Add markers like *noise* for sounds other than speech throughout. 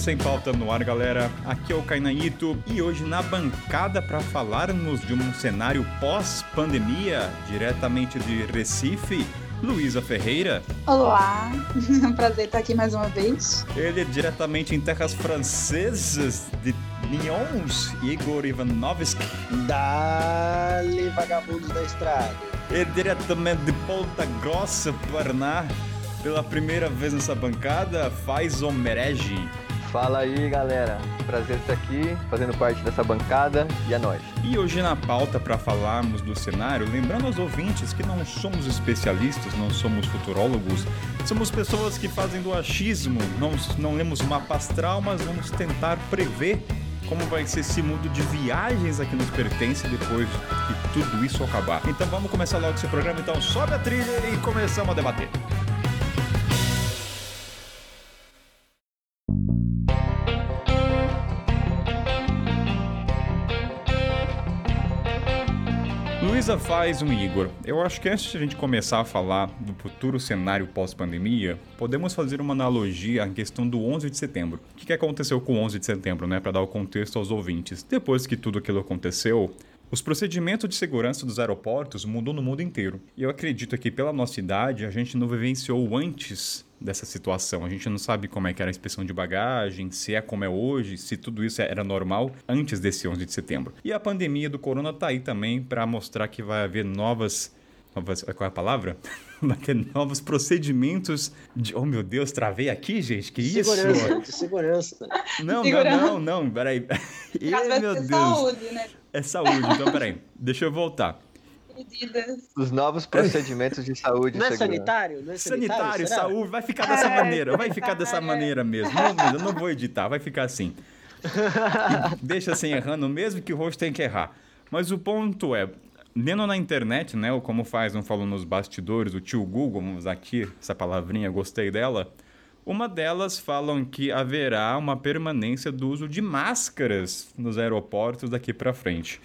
Sem Pauta no ar, galera. Aqui é o Cainaito e hoje na bancada para falarmos de um cenário pós-pandemia, diretamente de Recife, Luísa Ferreira. Olá, *laughs* é um prazer estar aqui mais uma vez. Ele é diretamente em terras francesas de Nyons, Igor Ivanovski. Dale, vagabundos da estrada. E diretamente de Ponta Grossa, Paraná, pela primeira vez nessa bancada, faz o merege. Fala aí, galera. Prazer estar aqui, fazendo parte dessa bancada e é nóis. E hoje na pauta para falarmos do cenário, lembrando aos ouvintes que não somos especialistas, não somos futurólogos, somos pessoas que fazem do achismo, não, não lemos mapa astral, mas vamos tentar prever como vai ser esse mundo de viagens aqui nos pertence depois que tudo isso acabar. Então vamos começar logo esse programa, então sobe a trilha e começamos a debater. Luísa faz um Igor. Eu acho que antes de a gente começar a falar do futuro cenário pós-pandemia, podemos fazer uma analogia à questão do 11 de setembro. O que aconteceu com o 11 de setembro, né, para dar o contexto aos ouvintes? Depois que tudo aquilo aconteceu, os procedimentos de segurança dos aeroportos mudou no mundo inteiro. E eu acredito que pela nossa idade a gente não vivenciou antes dessa situação. A gente não sabe como é que era a inspeção de bagagem, se é como é hoje, se tudo isso era normal antes desse 11 de setembro. E a pandemia do corona tá aí também para mostrar que vai haver novas novas, qual é a palavra? *laughs* Vai ter novos procedimentos de. Oh meu Deus, travei aqui, gente? Que segurança, isso? De segurança. *laughs* Não, segurança. não, não, não, peraí. *laughs* Ih, meu Deus. Saúde, né? É saúde, então peraí. Deixa eu voltar. Os novos procedimentos de saúde. Não é sanitário? Não é sanitário, sanitário saúde, vai ficar dessa é, maneira, vai ficar dessa é. maneira mesmo. Não, eu não vou editar, vai ficar assim. E deixa assim errando, mesmo que o rosto tem que errar. Mas o ponto é, lendo na internet, né, ou como faz, não falou nos bastidores, o tio Google, vamos usar aqui essa palavrinha, gostei dela. Uma delas falam que haverá uma permanência do uso de máscaras nos aeroportos daqui para frente.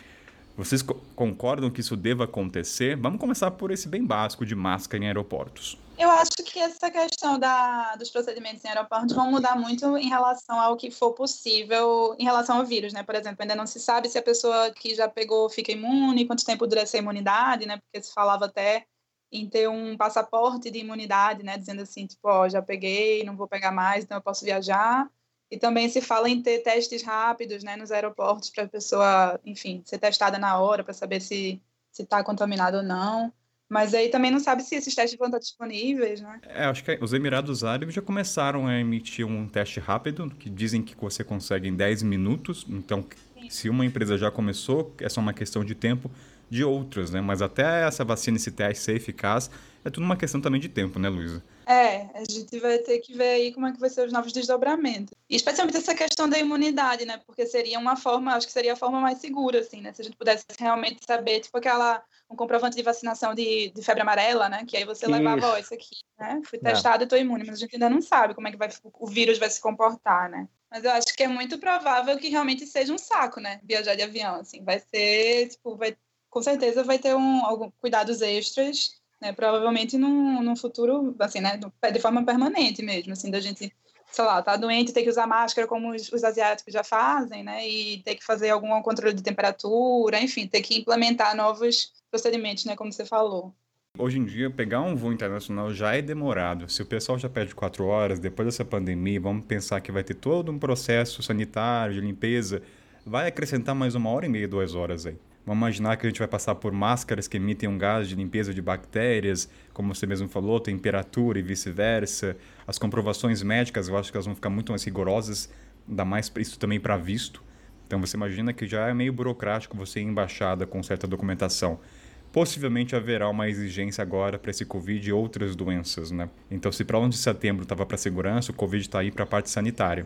Vocês co concordam que isso deva acontecer? Vamos começar por esse bem básico de máscara em aeroportos. Eu acho que essa questão da, dos procedimentos em aeroportos vão mudar muito em relação ao que for possível em relação ao vírus, né? Por exemplo, ainda não se sabe se a pessoa que já pegou fica imune, quanto tempo dura essa imunidade, né? Porque se falava até em ter um passaporte de imunidade, né? Dizendo assim, tipo, ó, já peguei, não vou pegar mais, então eu posso viajar. E também se fala em ter testes rápidos né, nos aeroportos para a pessoa, enfim, ser testada na hora para saber se está contaminada ou não. Mas aí também não sabe se esses testes vão estar disponíveis, né? É, acho que os Emirados Árabes já começaram a emitir um teste rápido, que dizem que você consegue em 10 minutos. Então, Sim. se uma empresa já começou, é só uma questão de tempo de outras, né? Mas até essa vacina, esse teste ser eficaz, é tudo uma questão também de tempo, né, Luísa? É, a gente vai ter que ver aí como é que vai ser os novos desdobramentos. E especialmente essa questão da imunidade, né? Porque seria uma forma, acho que seria a forma mais segura, assim, né? Se a gente pudesse realmente saber, tipo aquela, um comprovante de vacinação de, de febre amarela, né? Que aí você isso. levava, ó, isso aqui, né? Fui testado e tô imune, mas a gente ainda não sabe como é que vai, o vírus vai se comportar, né? Mas eu acho que é muito provável que realmente seja um saco, né? Viajar de avião, assim. Vai ser, tipo, vai, com certeza vai ter um, algum, cuidados extras né, provavelmente num, num futuro, assim, né, de forma permanente mesmo, assim, da gente, sei lá, tá doente, ter que usar máscara como os, os asiáticos já fazem, né, e ter que fazer algum controle de temperatura, enfim, ter que implementar novos procedimentos, né, como você falou. Hoje em dia, pegar um voo internacional já é demorado. Se o pessoal já pede quatro horas, depois dessa pandemia, vamos pensar que vai ter todo um processo sanitário, de limpeza, vai acrescentar mais uma hora e meia, duas horas aí. Vamos imaginar que a gente vai passar por máscaras que emitem um gás de limpeza de bactérias, como você mesmo falou, temperatura e vice-versa. As comprovações médicas, eu acho que elas vão ficar muito mais rigorosas, ainda mais isso também para visto. Então você imagina que já é meio burocrático você ir em embaixada com certa documentação. Possivelmente haverá uma exigência agora para esse Covid e outras doenças, né? Então, se para 11 de setembro estava para segurança, o Covid está aí para a parte sanitária.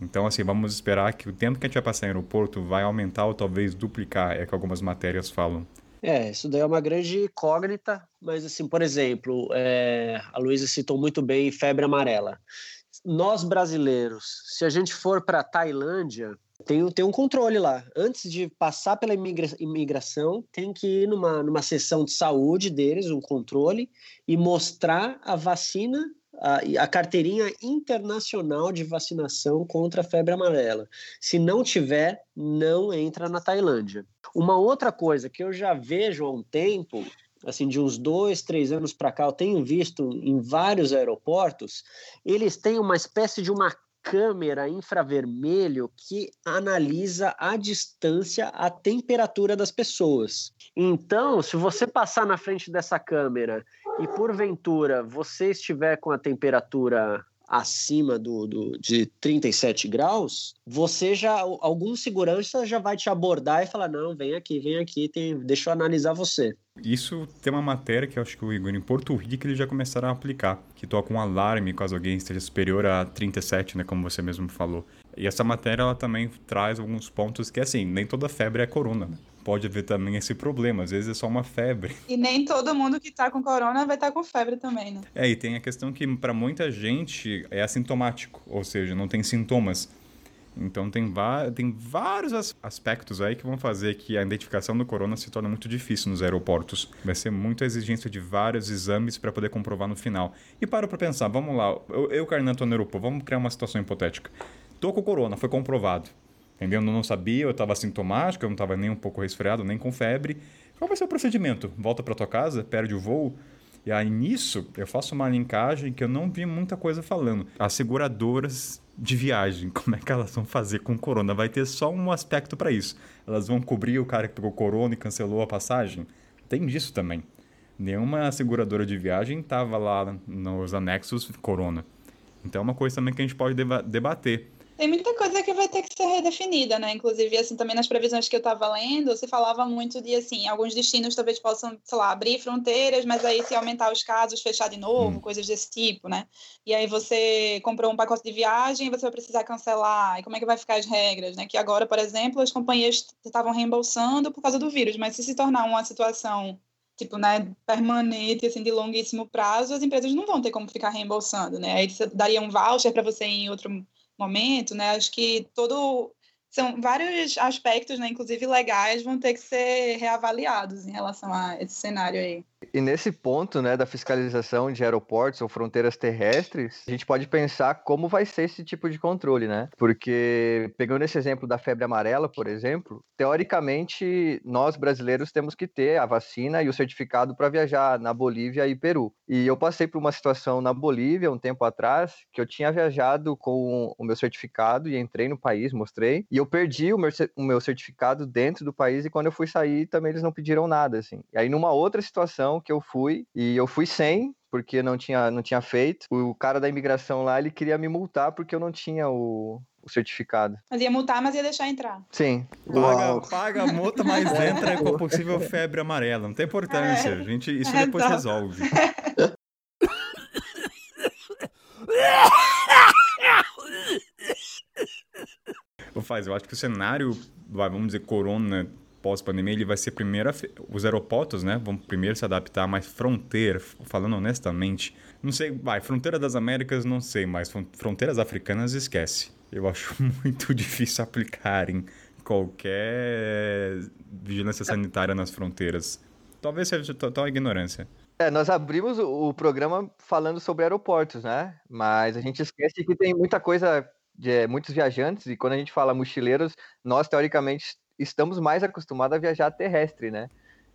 Então, assim, vamos esperar que o tempo que a gente vai passar em aeroporto vai aumentar ou talvez duplicar, é que algumas matérias falam. É, isso daí é uma grande incógnita, mas assim, por exemplo, é, a Luísa citou muito bem febre amarela. Nós brasileiros, se a gente for para Tailândia, tem, tem um controle lá. Antes de passar pela imigra imigração, tem que ir numa, numa sessão de saúde deles, um controle, e mostrar a vacina a, carteirinha internacional de vacinação contra a febre amarela. Se não tiver, não entra na Tailândia. Uma outra coisa que eu já vejo há um tempo, assim, de uns dois, três anos para cá, eu tenho visto em vários aeroportos, eles têm uma espécie de uma câmera infravermelho que analisa a distância, a temperatura das pessoas. Então, se você passar na frente dessa câmera e porventura você estiver com a temperatura acima do, do, de 37 graus, você já, algum segurança já vai te abordar e falar, não, vem aqui, vem aqui, tem, deixa eu analisar você. Isso tem uma matéria que eu acho que o Igor, em Porto Rico, eles já começaram a aplicar, que toca um alarme caso alguém esteja superior a 37, né, como você mesmo falou. E essa matéria, ela também traz alguns pontos que, assim, nem toda febre é corona, né? Pode haver também esse problema. Às vezes é só uma febre. E nem todo mundo que tá com corona vai estar tá com febre também, né? É, e tem a questão que para muita gente é assintomático, ou seja, não tem sintomas. Então tem, tem vários aspectos aí que vão fazer que a identificação do corona se torne muito difícil nos aeroportos. Vai ser muita exigência de vários exames para poder comprovar no final. E para para pensar, vamos lá, eu, eu Carnan, tô no aeroporto, vamos criar uma situação hipotética. Tô com corona, foi comprovado. Entendeu? Eu não sabia, eu estava sintomático, eu não estava nem um pouco resfriado, nem com febre. Qual vai ser o procedimento? Volta para tua casa, perde o voo? E aí nisso eu faço uma linkagem que eu não vi muita coisa falando. As seguradoras de viagem, *laughs* como é que elas vão fazer com corona? Vai ter só um aspecto para isso. Elas vão cobrir o cara que pegou corona e cancelou a passagem? Tem disso também. Nenhuma seguradora de viagem estava lá nos anexos corona. Então é uma coisa também que a gente pode debater. Tem muita coisa que vai ter que ser redefinida, né? Inclusive, assim, também nas previsões que eu estava lendo, se falava muito de, assim, alguns destinos talvez possam, sei lá, abrir fronteiras, mas aí se aumentar os casos, fechar de novo, hum. coisas desse tipo, né? E aí você comprou um pacote de viagem, você vai precisar cancelar, e como é que vai ficar as regras, né? Que agora, por exemplo, as companhias estavam reembolsando por causa do vírus, mas se se tornar uma situação tipo, né, permanente, assim, de longuíssimo prazo, as empresas não vão ter como ficar reembolsando, né? Aí daria um voucher para você ir em outro momento, né? Acho que todo são vários aspectos, né, inclusive legais, vão ter que ser reavaliados em relação a esse cenário aí. E nesse ponto, né, da fiscalização de aeroportos ou fronteiras terrestres, a gente pode pensar como vai ser esse tipo de controle, né? Porque, pegando esse exemplo da febre amarela, por exemplo, teoricamente, nós brasileiros temos que ter a vacina e o certificado para viajar na Bolívia e Peru. E eu passei por uma situação na Bolívia, um tempo atrás, que eu tinha viajado com o meu certificado e entrei no país, mostrei, e eu perdi o meu, o meu certificado dentro do país e quando eu fui sair, também eles não pediram nada, assim. E aí, numa outra situação, que eu fui, e eu fui sem, porque não tinha, não tinha feito. O cara da imigração lá, ele queria me multar porque eu não tinha o, o certificado. Mas ia multar, mas ia deixar entrar. Sim. Paga, paga a multa, mas *laughs* entra com a possível febre amarela. Não tem importância. É. A gente, isso é, *laughs* depois então... resolve. *laughs* Faz, eu acho que o cenário, vamos dizer, corona pós-pandemia, ele vai ser primeiro. Os aeroportos, né? Vão primeiro se adaptar, mas fronteira, falando honestamente, não sei, vai, fronteira das Américas, não sei, mas fronteiras africanas, esquece. Eu acho *laughs* muito difícil aplicar em qualquer vigilância sanitária nas fronteiras. Talvez seja total ignorância. É, nós abrimos o programa falando sobre aeroportos, né? Mas a gente esquece que tem muita coisa de é, muitos viajantes, e quando a gente fala mochileiros, nós teoricamente estamos mais acostumados a viajar terrestre, né?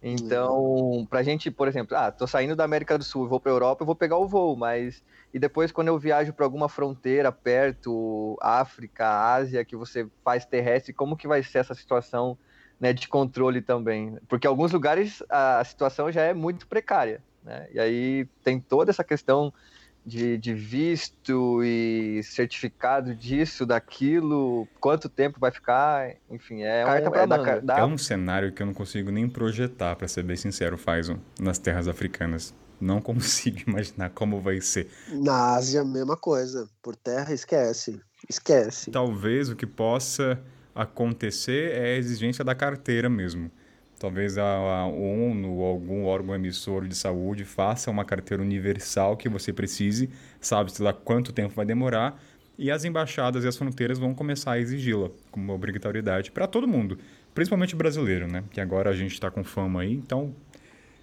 Então, para a gente, por exemplo, ah, tô saindo da América do Sul, vou para Europa, eu vou pegar o voo, mas e depois quando eu viajo para alguma fronteira perto, África, Ásia, que você faz terrestre, como que vai ser essa situação, né, de controle também? Porque em alguns lugares a situação já é muito precária, né? E aí tem toda essa questão de, de visto e certificado disso, daquilo, quanto tempo vai ficar, enfim, é um, é, da, da... é um cenário que eu não consigo nem projetar, para ser bem sincero, Faison, nas terras africanas. Não *laughs* consigo imaginar como vai ser. Na Ásia, mesma coisa. Por terra, esquece. Esquece. Talvez o que possa acontecer é a exigência da carteira mesmo. Talvez a, ONU ou algum órgão emissor de saúde faça uma carteira universal que você precise, sabe-se lá quanto tempo vai demorar, e as embaixadas e as fronteiras vão começar a exigi-la como obrigatoriedade para todo mundo, principalmente brasileiro, né? Que agora a gente está com fama aí, então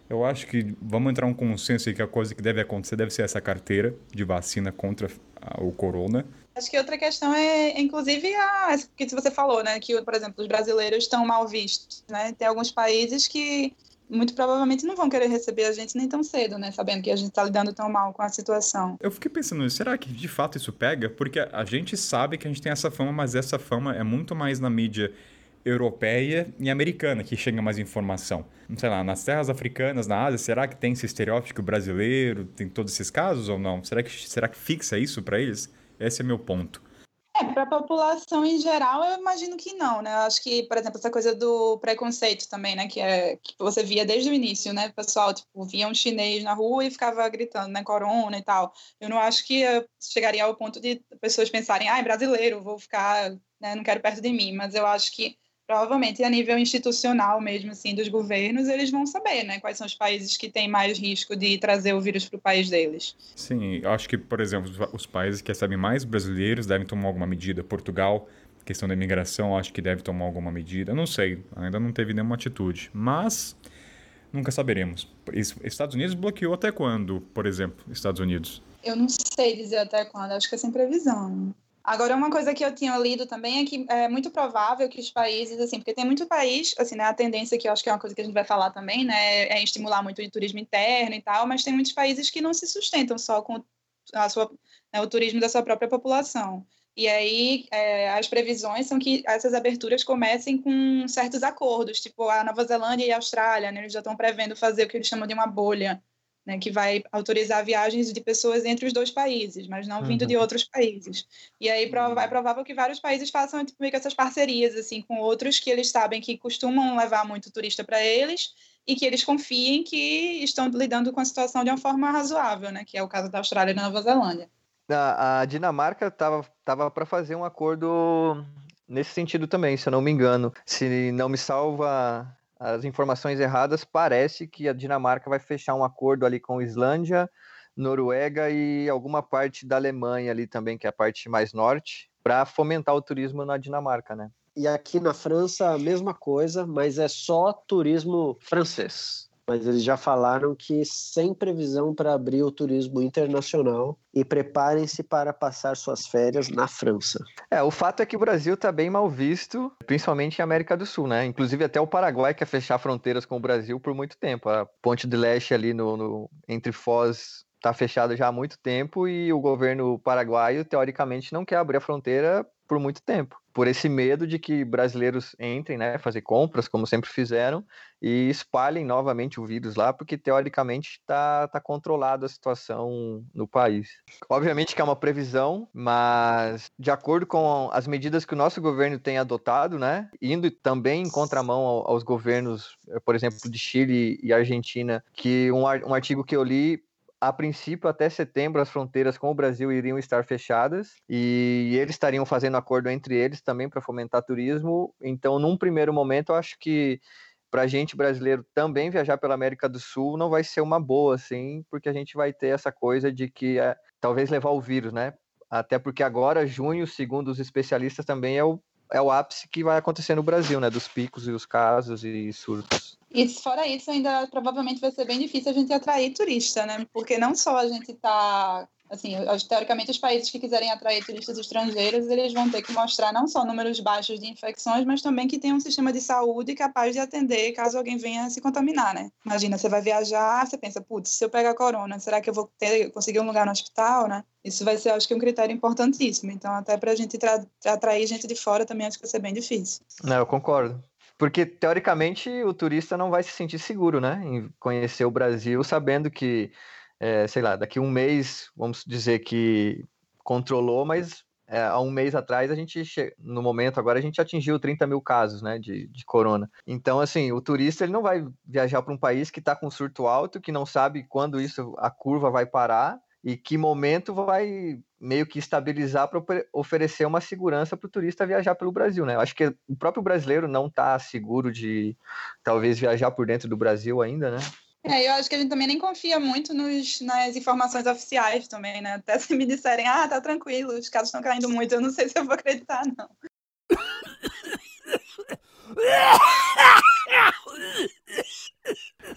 Eu acho que vamos entrar um consenso aí que a coisa que deve acontecer deve ser essa carteira de vacina contra o corona. Acho que outra questão é, inclusive, a que você falou, né? Que, por exemplo, os brasileiros estão mal vistos, né? Tem alguns países que muito provavelmente não vão querer receber a gente nem tão cedo, né? Sabendo que a gente está lidando tão mal com a situação. Eu fiquei pensando, será que de fato isso pega? Porque a gente sabe que a gente tem essa fama, mas essa fama é muito mais na mídia europeia e americana que chega mais informação. Não sei lá, nas terras africanas, na Ásia, será que tem esse estereótipo brasileiro, tem todos esses casos ou não? Será que, será que fixa isso para eles? Esse é meu ponto. É, para a população em geral, eu imagino que não, né? Eu acho que, por exemplo, essa coisa do preconceito também, né? Que, é, que você via desde o início, né? O pessoal, tipo, via um chinês na rua e ficava gritando, né? Corona e tal. Eu não acho que chegaria ao ponto de pessoas pensarem, ah, é brasileiro, vou ficar, né? Não quero perto de mim. Mas eu acho que provavelmente a nível institucional mesmo, assim, dos governos, eles vão saber, né, quais são os países que têm mais risco de trazer o vírus para o país deles. Sim, eu acho que, por exemplo, os países que recebem mais brasileiros devem tomar alguma medida. Portugal, questão da imigração, acho que deve tomar alguma medida. Não sei, ainda não teve nenhuma atitude, mas nunca saberemos. Estados Unidos bloqueou até quando, por exemplo, Estados Unidos? Eu não sei dizer até quando, acho que é sem previsão. Agora, uma coisa que eu tinha lido também é que é muito provável que os países, assim, porque tem muito país, assim, né, a tendência que eu acho que é uma coisa que a gente vai falar também, né, é estimular muito o turismo interno e tal, mas tem muitos países que não se sustentam só com a sua, né, o turismo da sua própria população. E aí, é, as previsões são que essas aberturas comecem com certos acordos, tipo a Nova Zelândia e a Austrália, né, eles já estão prevendo fazer o que eles chamam de uma bolha, né, que vai autorizar viagens de pessoas entre os dois países, mas não vindo uhum. de outros países. E aí é provável que vários países façam tipo, meio que essas parcerias assim com outros que eles sabem que costumam levar muito turista para eles e que eles confiem que estão lidando com a situação de uma forma razoável, né, que é o caso da Austrália e da Nova Zelândia. A, a Dinamarca estava tava para fazer um acordo nesse sentido também, se eu não me engano. Se não me salva as informações erradas, parece que a Dinamarca vai fechar um acordo ali com Islândia, Noruega e alguma parte da Alemanha ali também, que é a parte mais norte, para fomentar o turismo na Dinamarca, né? E aqui na França a mesma coisa, mas é só turismo francês mas eles já falaram que sem previsão para abrir o turismo internacional e preparem-se para passar suas férias na França. É, o fato é que o Brasil está bem mal visto, principalmente em América do Sul, né? Inclusive até o Paraguai quer fechar fronteiras com o Brasil por muito tempo. A ponte de leste ali no, no entre Foz está fechada já há muito tempo e o governo paraguaio teoricamente não quer abrir a fronteira por muito tempo, por esse medo de que brasileiros entrem, né, fazer compras, como sempre fizeram, e espalhem novamente o vírus lá, porque teoricamente está tá controlada a situação no país. Obviamente que é uma previsão, mas de acordo com as medidas que o nosso governo tem adotado, né, indo também em contramão aos governos, por exemplo, de Chile e Argentina, que um artigo que eu li a princípio, até setembro, as fronteiras com o Brasil iriam estar fechadas e eles estariam fazendo acordo entre eles também para fomentar turismo. Então, num primeiro momento, eu acho que para gente brasileiro também viajar pela América do Sul não vai ser uma boa, assim, porque a gente vai ter essa coisa de que é, talvez levar o vírus, né? Até porque agora, junho, segundo os especialistas, também é o, é o ápice que vai acontecer no Brasil, né? Dos picos e os casos e surtos. E fora isso, ainda provavelmente vai ser bem difícil a gente atrair turista, né? Porque não só a gente está assim, teoricamente os países que quiserem atrair turistas estrangeiros, eles vão ter que mostrar não só números baixos de infecções, mas também que tem um sistema de saúde capaz de atender caso alguém venha se contaminar, né? Imagina, você vai viajar, você pensa, putz, se eu pegar corona, será que eu vou ter, conseguir um lugar no hospital, né? Isso vai ser, acho que, um critério importantíssimo. Então, até para a gente atrair gente de fora também acho que vai ser bem difícil. Não, eu concordo. Porque, teoricamente, o turista não vai se sentir seguro, né? Em conhecer o Brasil sabendo que, é, sei lá, daqui um mês, vamos dizer que controlou, mas é, há um mês atrás a gente, no momento agora, a gente atingiu 30 mil casos, né, de, de corona. Então, assim, o turista ele não vai viajar para um país que está com surto alto, que não sabe quando isso, a curva vai parar, e que momento vai meio que estabilizar para oferecer uma segurança para o turista viajar pelo Brasil, né? Eu acho que o próprio brasileiro não está seguro de talvez viajar por dentro do Brasil ainda, né? É, eu acho que a gente também nem confia muito nos, nas informações oficiais também, né? Até se me disserem, ah, tá tranquilo, os casos estão caindo muito, eu não sei se eu vou acreditar, não.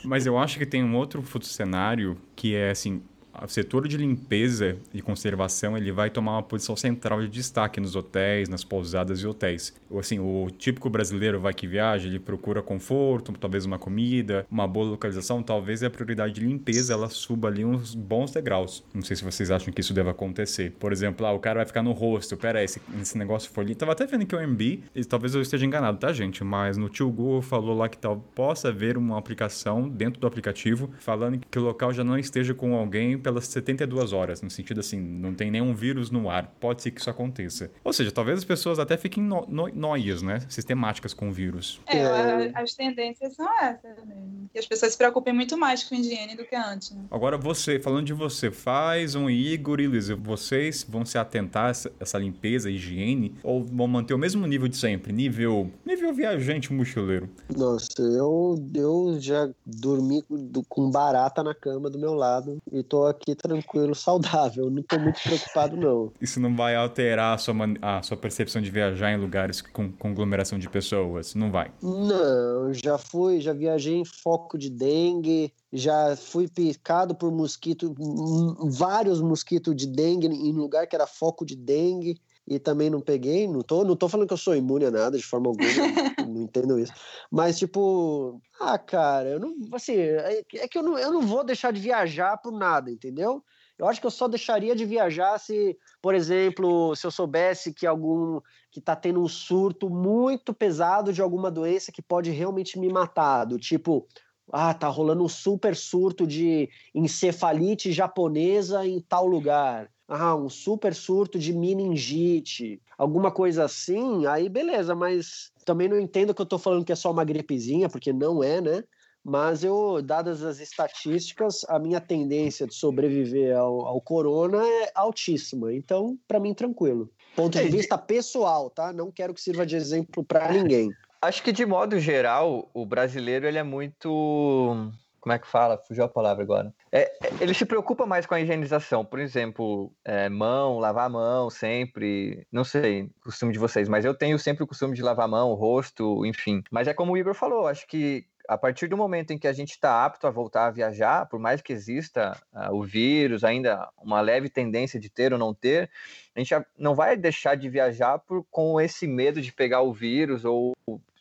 Mas eu acho que tem um outro cenário que é assim, o setor de limpeza e conservação ele vai tomar uma posição central de destaque nos hotéis, nas pousadas e hotéis. Assim, o típico brasileiro vai que viaja, ele procura conforto, talvez uma comida, uma boa localização, talvez a prioridade de limpeza ela suba ali uns bons degraus. Não sei se vocês acham que isso deve acontecer. Por exemplo, ah, o cara vai ficar no rosto, pera esse, esse negócio foi ali. Tava até vendo que o MB, e talvez eu esteja enganado, tá, gente? Mas no tio Google falou lá que tal possa haver uma aplicação dentro do aplicativo falando que o local já não esteja com alguém pelas 72 horas, no sentido assim, não tem nenhum vírus no ar, pode ser que isso aconteça. Ou seja, talvez as pessoas até fiquem no, no, noias, né, sistemáticas com o vírus. É, é. as tendências são essas mesmo. Que as pessoas se preocupem muito mais com higiene do que antes. Né? Agora você, falando de você, faz um Igor e Luiz, vocês vão se atentar a essa, essa limpeza, higiene, ou vão manter o mesmo nível de sempre, nível, nível viajante mochileiro? Nossa, eu, eu já dormi com barata na cama do meu lado e tô aqui tranquilo, saudável. Não tô muito preocupado, não. Isso não vai alterar a sua, a sua percepção de viajar em lugares com conglomeração de pessoas? Não vai? Não, já fui, já viajei em foco de dengue, já fui picado por mosquito, vários mosquitos de dengue em lugar que era foco de dengue e também não peguei, não tô, não tô falando que eu sou imune a nada de forma alguma, *laughs* não entendo isso. Mas tipo, ah, cara, eu não, assim, é, é que eu não, eu não vou deixar de viajar por nada, entendeu? Eu acho que eu só deixaria de viajar se, por exemplo, se eu soubesse que algum que está tendo um surto muito pesado de alguma doença que pode realmente me matar, do tipo, ah, tá rolando um super surto de encefalite japonesa em tal lugar ah, um super surto de meningite, alguma coisa assim, aí beleza, mas também não entendo que eu tô falando que é só uma gripezinha, porque não é, né? Mas eu, dadas as estatísticas, a minha tendência de sobreviver ao, ao corona é altíssima. Então, para mim, tranquilo. Ponto de é, vista pessoal, tá? Não quero que sirva de exemplo para ninguém. Acho que de modo geral, o brasileiro ele é muito como é que fala? Fugiu a palavra agora. É, é, ele se preocupa mais com a higienização. Por exemplo, é, mão, lavar a mão sempre. Não sei costume de vocês, mas eu tenho sempre o costume de lavar a mão, o rosto, enfim. Mas é como o Igor falou, acho que a partir do momento em que a gente está apto a voltar a viajar, por mais que exista uh, o vírus, ainda uma leve tendência de ter ou não ter, a gente não vai deixar de viajar por, com esse medo de pegar o vírus ou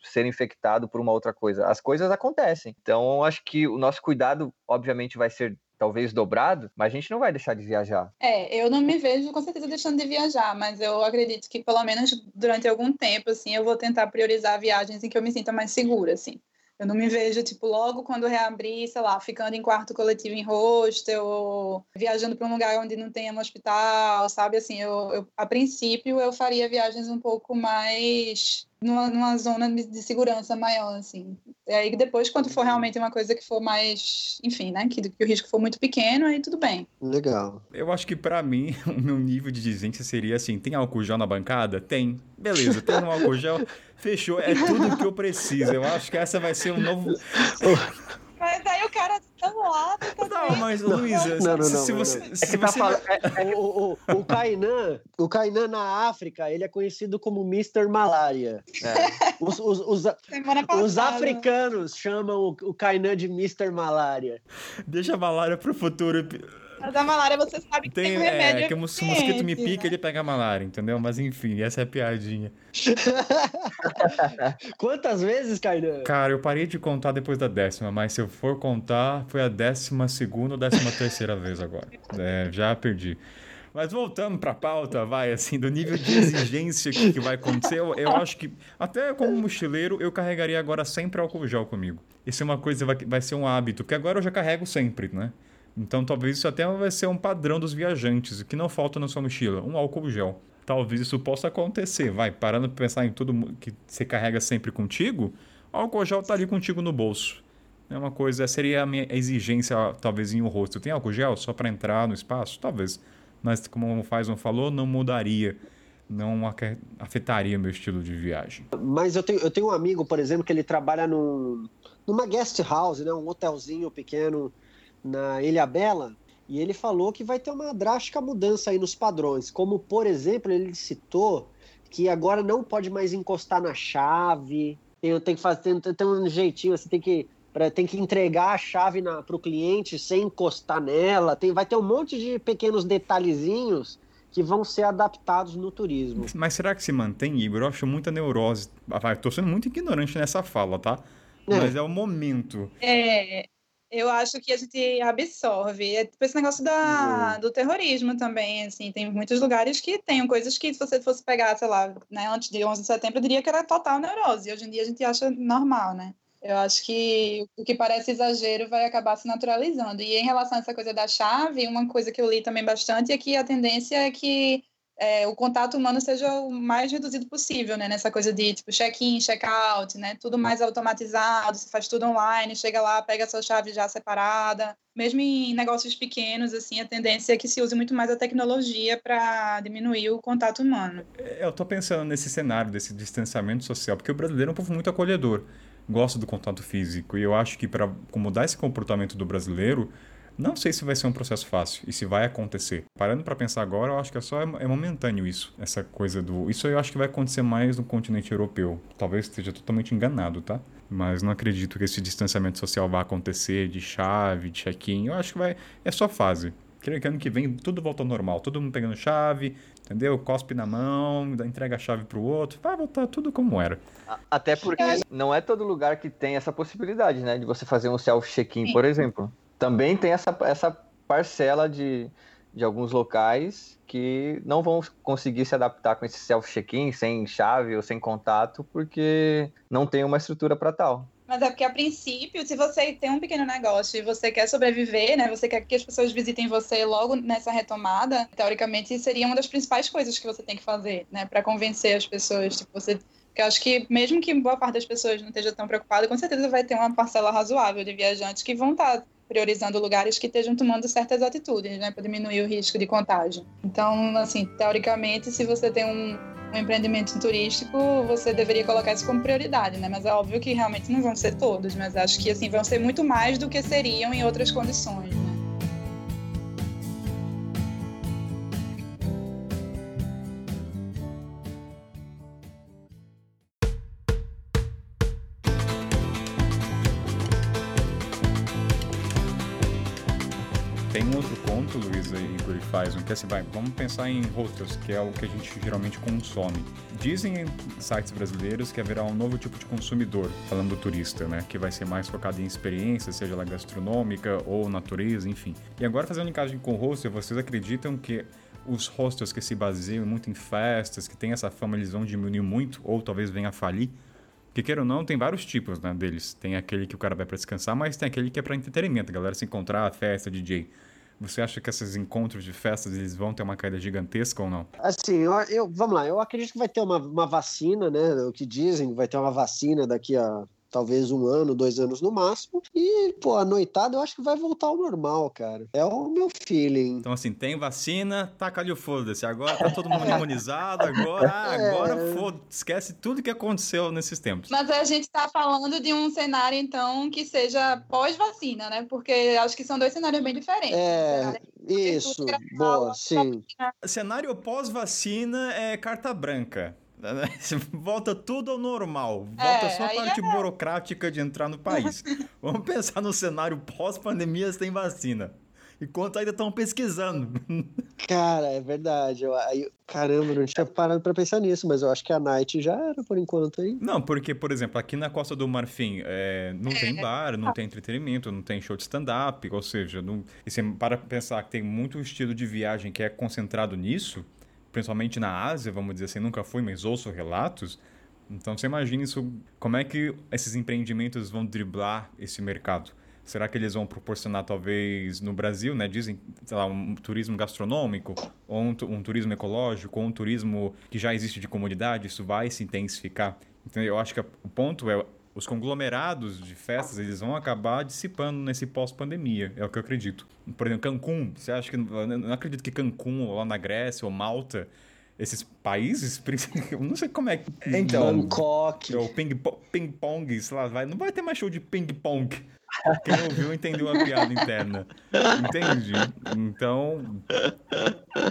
ser infectado por uma outra coisa. As coisas acontecem. Então, acho que o nosso cuidado, obviamente, vai ser talvez dobrado, mas a gente não vai deixar de viajar. É, eu não me vejo com certeza deixando de viajar, mas eu acredito que pelo menos durante algum tempo, assim, eu vou tentar priorizar viagens em que eu me sinta mais segura, assim. Eu não me vejo, tipo, logo quando reabrir, sei lá, ficando em quarto coletivo em hostel, ou viajando para um lugar onde não tenha um hospital, sabe? Assim, eu, eu, a princípio, eu faria viagens um pouco mais numa, numa zona de segurança maior, assim. E aí depois, quando for realmente uma coisa que for mais, enfim, né, que, que o risco for muito pequeno, aí tudo bem. Legal. Eu acho que para mim, *laughs* o meu nível de dizente seria assim, tem álcool gel na bancada? Tem. Beleza, tem um álcool gel, *laughs* fechou, é tudo que eu preciso. Eu acho que essa vai ser um novo... Mas aí o cara tá lado também. Não, mas Luísa, não, não, se, você. É se tá você... É, o, o, o Kainan, o Kainan na África, ele é conhecido como Mr. Malária. É. Os, os, os, os, africanos chamam o, o Kainan de Mr. Malária. Deixa a malária pro futuro. Mas a malária você sabe que tem, tem um remédio. É, que o mosquito me pica, né? ele pega a malária, entendeu? Mas enfim, essa é a piadinha. *laughs* Quantas vezes, Kainan? Cara, eu parei de contar depois da décima, mas se eu for contar, foi a décima segunda ou décima terceira vez agora. É, já perdi. Mas voltando para a pauta, vai, assim, do nível de exigência que, que vai acontecer, eu, eu, acho que, até como mochileiro, eu carregaria agora sempre álcool gel comigo. Isso é uma coisa, vai, vai ser um hábito, que agora eu já carrego sempre, né? Então talvez isso até vai ser um padrão dos viajantes, que não falta na sua mochila, um álcool gel. Talvez isso possa acontecer, vai, parando para pensar em tudo que você carrega sempre contigo, o álcool gel tá ali contigo no bolso. É uma coisa, seria a minha exigência, talvez, em um rosto. Tem álcool gel só para entrar no espaço? Talvez. Mas, como o Faison falou, não mudaria não afetaria meu estilo de viagem. Mas eu tenho, eu tenho um amigo, por exemplo, que ele trabalha num, numa guest house, né, um hotelzinho pequeno na Ilha Bela, e ele falou que vai ter uma drástica mudança aí nos padrões, como por exemplo, ele citou que agora não pode mais encostar na chave, tem, tem que fazer tem, tem um jeitinho, você tem que pra, tem que entregar a chave para o cliente sem encostar nela. Tem, vai ter um monte de pequenos detalhezinhos que vão ser adaptados no turismo. Mas será que se mantém, Igor? Eu acho muita neurose. Estou sendo muito ignorante nessa fala, tá? É. Mas é o momento. É, eu acho que a gente absorve. É tipo esse negócio da, do terrorismo também, assim. Tem muitos lugares que tem coisas que, se você fosse pegar, sei lá, né, antes de 11 de setembro, eu diria que era total neurose. Hoje em dia a gente acha normal, né? Eu acho que o que parece exagero vai acabar se naturalizando. E em relação a essa coisa da chave, uma coisa que eu li também bastante é que a tendência é que é, o contato humano seja o mais reduzido possível, né? Nessa coisa de tipo check-in, check-out, né? Tudo mais automatizado, você faz tudo online, chega lá, pega a sua chave já separada. Mesmo em negócios pequenos, assim, a tendência é que se use muito mais a tecnologia para diminuir o contato humano. É, eu estou pensando nesse cenário desse distanciamento social, porque o brasileiro é um povo muito acolhedor, gosta do contato físico, e eu acho que para mudar esse comportamento do brasileiro, não sei se vai ser um processo fácil e se vai acontecer. Parando para pensar agora, eu acho que é só é momentâneo isso, essa coisa do. Isso eu acho que vai acontecer mais no continente europeu. Talvez esteja totalmente enganado, tá? Mas não acredito que esse distanciamento social vá acontecer de chave, de check-in. Eu acho que vai. É só fase. Creio que ano que vem tudo volta ao normal. Todo mundo pegando chave, entendeu? Cospe na mão, entrega a chave pro outro. Vai voltar tudo como era. Até porque não é todo lugar que tem essa possibilidade, né? De você fazer um self-check-in, por exemplo também tem essa, essa parcela de, de alguns locais que não vão conseguir se adaptar com esse self-check-in, sem chave ou sem contato, porque não tem uma estrutura para tal. Mas é porque, a princípio, se você tem um pequeno negócio e você quer sobreviver, né? Você quer que as pessoas visitem você logo nessa retomada, teoricamente seria uma das principais coisas que você tem que fazer, né? Para convencer as pessoas. Tipo, você porque eu acho que, mesmo que boa parte das pessoas não esteja tão preocupada, com certeza vai ter uma parcela razoável de viajantes que vão estar priorizando lugares que estejam tomando certas atitudes, né, para diminuir o risco de contágio. Então, assim, teoricamente, se você tem um, um empreendimento turístico, você deveria colocar isso como prioridade, né? Mas é óbvio que realmente não vão ser todos, mas acho que assim vão ser muito mais do que seriam em outras condições. Que assim, vai, vamos pensar em hostels, que é o que a gente geralmente consome. Dizem em sites brasileiros que haverá um novo tipo de consumidor, falando do turista, né, que vai ser mais focado em experiência, seja ela gastronômica ou natureza, enfim. E agora fazendo linkagem com hostel, vocês acreditam que os hostels que se baseiam muito em festas, que tem essa fama, eles vão diminuir muito ou talvez venha a falir? Porque, queira ou não, tem vários tipos né, deles. Tem aquele que o cara vai para descansar, mas tem aquele que é para entretenimento, galera se encontrar, festa, DJ. Você acha que esses encontros de festas eles vão ter uma caída gigantesca ou não? Assim, eu, eu, vamos lá, eu acredito que vai ter uma, uma vacina, né? O que dizem, vai ter uma vacina daqui a talvez um ano, dois anos no máximo. E, pô, a noitada eu acho que vai voltar ao normal, cara. É o meu feeling. Então, assim, tem vacina, taca ali o foda-se. Agora tá todo mundo imunizado, agora, *laughs* é. agora foda esquece tudo que aconteceu nesses tempos. Mas a gente tá falando de um cenário, então, que seja pós-vacina, né? Porque acho que são dois cenários bem diferentes. É, isso, boa, sim. Cenário pós-vacina é carta branca. *laughs* Volta tudo ao normal. Volta é, só a parte é... burocrática de entrar no país. *laughs* Vamos pensar no cenário pós-pandemia sem vacina. Enquanto ainda estão pesquisando. *laughs* Cara, é verdade. Eu, eu, caramba, não tinha parado para pensar nisso, mas eu acho que a Night já era por enquanto aí. Não, porque, por exemplo, aqui na Costa do Marfim é, não tem é. bar, não tem entretenimento, não tem show de stand-up, ou seja, não, e você para pensar que tem muito estilo de viagem que é concentrado nisso, principalmente na Ásia, vamos dizer assim, nunca fui, mas ouço relatos. Então você imagina isso, como é que esses empreendimentos vão driblar esse mercado? Será que eles vão proporcionar, talvez, no Brasil, né? Dizem, sei lá, um turismo gastronômico, ou um, um turismo ecológico, ou um turismo que já existe de comunidade, isso vai se intensificar. Então, eu acho que o ponto é os conglomerados de festas eles vão acabar dissipando nesse pós-pandemia, é o que eu acredito. Por exemplo, Cancún, você acha que. Eu não acredito que Cancún, ou lá na Grécia, ou Malta, esses países, *laughs* eu não sei como é que. Então, Bangkok. Ou ping-pong, ping sei lá, vai, não vai ter mais show de ping-pong. Quem ouviu entendeu a piada interna. Entende? Então,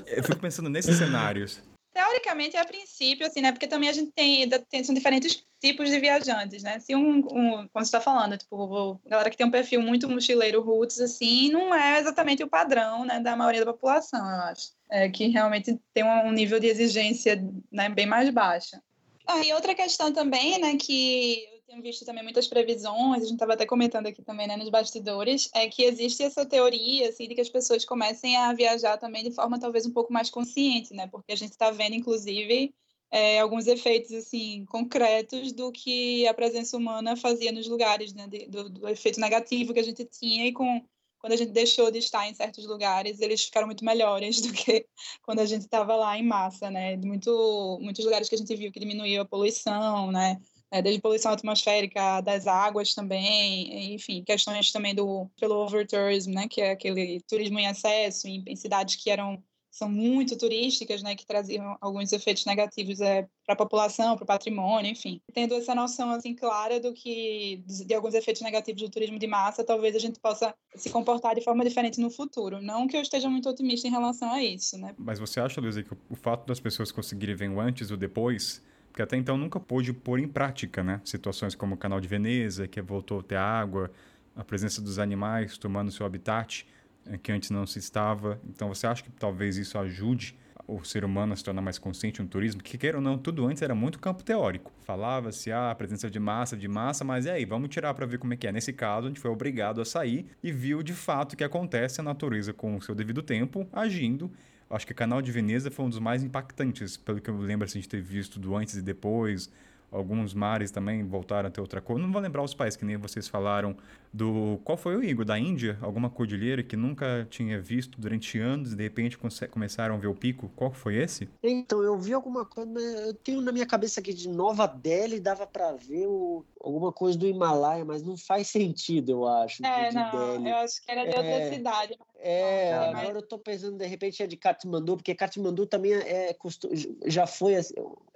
eu fico pensando nesses cenários. Teoricamente, a princípio, assim, né? Porque também a gente tem, tem são diferentes tipos de viajantes, né? Se um, um como você está falando, tipo, galera que tem um perfil muito mochileiro roots, assim, não é exatamente o padrão, né, da maioria da população, eu acho. É, que realmente tem um nível de exigência né, bem mais baixa. Ah, e outra questão também, né, que tenho visto também muitas previsões, a gente estava até comentando aqui também, né, nos bastidores, é que existe essa teoria, assim, de que as pessoas comecem a viajar também de forma talvez um pouco mais consciente, né, porque a gente está vendo, inclusive, é, alguns efeitos assim concretos do que a presença humana fazia nos lugares, né, de, do, do, efeito negativo que a gente tinha e com quando a gente deixou de estar em certos lugares, eles ficaram muito melhores *laughs* do que quando a gente estava lá em massa, né? Muito, muitos lugares que a gente viu que diminuiu a poluição, né? É, desde poluição atmosférica das águas também, enfim, questões também do pelo overtourism, né, que é aquele turismo em excesso em, em cidades que eram são muito turísticas, né, que traziam alguns efeitos negativos é, para a população, para o patrimônio, enfim. Tendo essa noção assim clara do que de, alguns efeitos negativos do turismo de massa, talvez a gente possa se comportar de forma diferente no futuro. Não que eu esteja muito otimista em relação a isso, né? Mas você acha, Luísa, que o fato das pessoas conseguirem ver o antes e o depois porque até então nunca pôde pôr em prática, né? Situações como o Canal de Veneza, que voltou a ter água, a presença dos animais tomando seu habitat é, que antes não se estava. Então, você acha que talvez isso ajude o ser humano a se tornar mais consciente no turismo? Que queira ou não, tudo antes era muito campo teórico. Falava-se, ah, a presença de massa, de massa, mas e aí, vamos tirar para ver como é que é. Nesse caso, a gente foi obrigado a sair e viu de fato o que acontece a natureza com o seu devido tempo agindo. Acho que o canal de Veneza foi um dos mais impactantes, pelo que eu lembro assim, de ter visto do antes e depois, alguns mares também voltaram a ter outra cor. Não vou lembrar os países que nem vocês falaram do qual foi o Igor da Índia, alguma cordilheira que nunca tinha visto durante anos, e de repente começaram a ver o pico. Qual foi esse? Então eu vi alguma coisa, eu tenho na minha cabeça aqui de Nova Delhi dava para ver o, alguma coisa do Himalaia, mas não faz sentido, eu acho. É, de não, Delhi. eu acho que era de é, outra cidade. É, agora mas... eu tô pensando de repente é de Katmandu, porque Katmandu também é, é já foi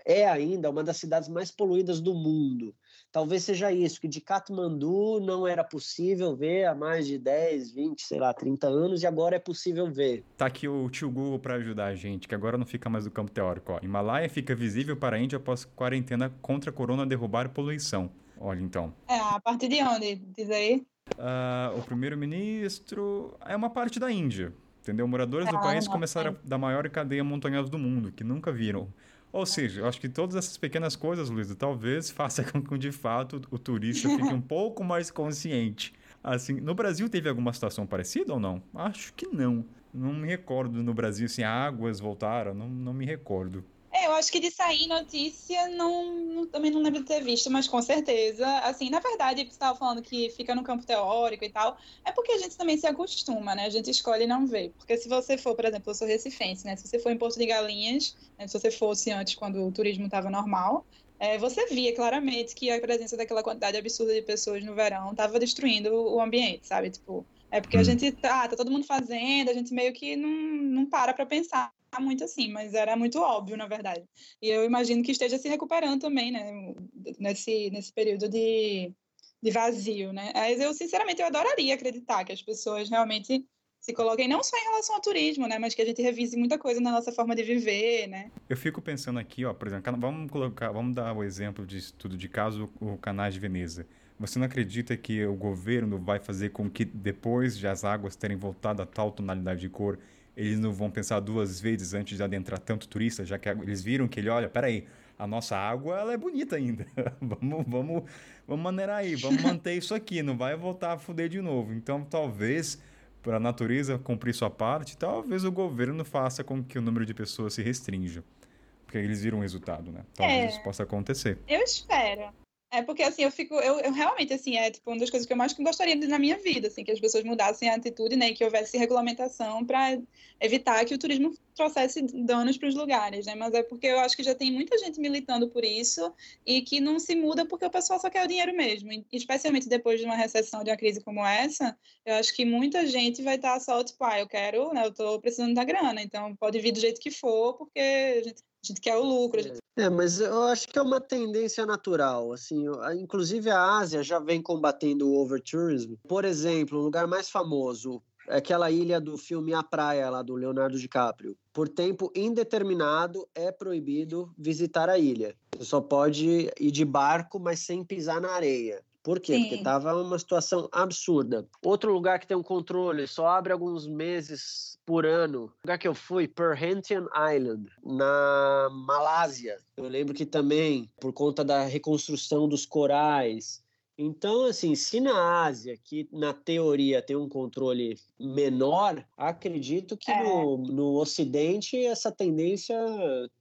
é ainda uma das cidades mais poluídas do mundo. Talvez seja isso, que de Katmandu não era possível ver há mais de 10, 20, sei lá, 30 anos e agora é possível ver. Tá aqui o tio Google para ajudar a gente, que agora não fica mais do campo teórico. Ó. Himalaia fica visível para a Índia após quarentena contra a corona derrubar poluição. Olha então. É, a partir de onde? Diz aí. Uh, o primeiro-ministro é uma parte da Índia, entendeu? Moradores do ah, país começaram da maior cadeia montanhosa do mundo, que nunca viram ou seja, eu acho que todas essas pequenas coisas, Luísa, talvez *laughs* faça com que, de fato, o turista fique um *laughs* pouco mais consciente. Assim, no Brasil teve alguma situação parecida ou não? Acho que não. Não me recordo no Brasil, assim, águas voltaram, não, não me recordo. É, eu acho que de sair notícia, não, não, também não lembro de ter visto, mas com certeza, assim, na verdade, você estava falando que fica no campo teórico e tal, é porque a gente também se acostuma, né? A gente escolhe não ver. Porque se você for, por exemplo, eu sou recifense, né? Se você for em Porto de Galinhas, né? se você fosse antes, quando o turismo estava normal, é, você via claramente que a presença daquela quantidade absurda de pessoas no verão estava destruindo o ambiente, sabe? Tipo, é porque a hum. gente tá, tá todo mundo fazendo, a gente meio que não, não para para pensar muito assim, mas era muito óbvio, na verdade. E eu imagino que esteja se recuperando também, né, nesse, nesse período de, de vazio, né. Mas eu, sinceramente, eu adoraria acreditar que as pessoas realmente se coloquem não só em relação ao turismo, né, mas que a gente revise muita coisa na nossa forma de viver, né. Eu fico pensando aqui, ó, por exemplo, vamos colocar, vamos dar o exemplo de estudo de caso o canais de Veneza. Você não acredita que o governo vai fazer com que depois de as águas terem voltado a tal tonalidade de cor, eles não vão pensar duas vezes antes de adentrar tanto turista, já que eles viram que ele, olha, peraí, a nossa água ela é bonita ainda. *laughs* vamos, vamos, vamos maneirar aí, vamos *laughs* manter isso aqui, não vai voltar a fuder de novo. Então, talvez, para a natureza cumprir sua parte, talvez o governo faça com que o número de pessoas se restrinja. Porque eles viram o resultado, né? Talvez é, isso possa acontecer. Eu espero. É porque, assim, eu fico... Eu, eu, realmente, assim, é tipo uma das coisas que eu mais gostaria na minha vida, assim, que as pessoas mudassem a atitude, né? E que houvesse regulamentação para evitar que o turismo trouxesse danos para os lugares, né? Mas é porque eu acho que já tem muita gente militando por isso e que não se muda porque o pessoal só quer o dinheiro mesmo. E, especialmente depois de uma recessão, de uma crise como essa, eu acho que muita gente vai estar só, tipo, ah, eu quero, né? Eu tô precisando da grana, então pode vir do jeito que for, porque a gente gente quer o lucro. Gente... É, mas eu acho que é uma tendência natural. Assim, inclusive a Ásia já vem combatendo o overtourism. Por exemplo, o lugar mais famoso, aquela ilha do filme A Praia, lá do Leonardo DiCaprio. Por tempo indeterminado é proibido visitar a ilha. Você só pode ir de barco, mas sem pisar na areia. Por quê? Sim. Porque estava uma situação absurda. Outro lugar que tem um controle, só abre alguns meses por ano. O lugar que eu fui, Perhentian Island, na Malásia. Eu lembro que também, por conta da reconstrução dos corais, então, assim, se na Ásia, que na teoria tem um controle menor, acredito que é. no, no Ocidente essa tendência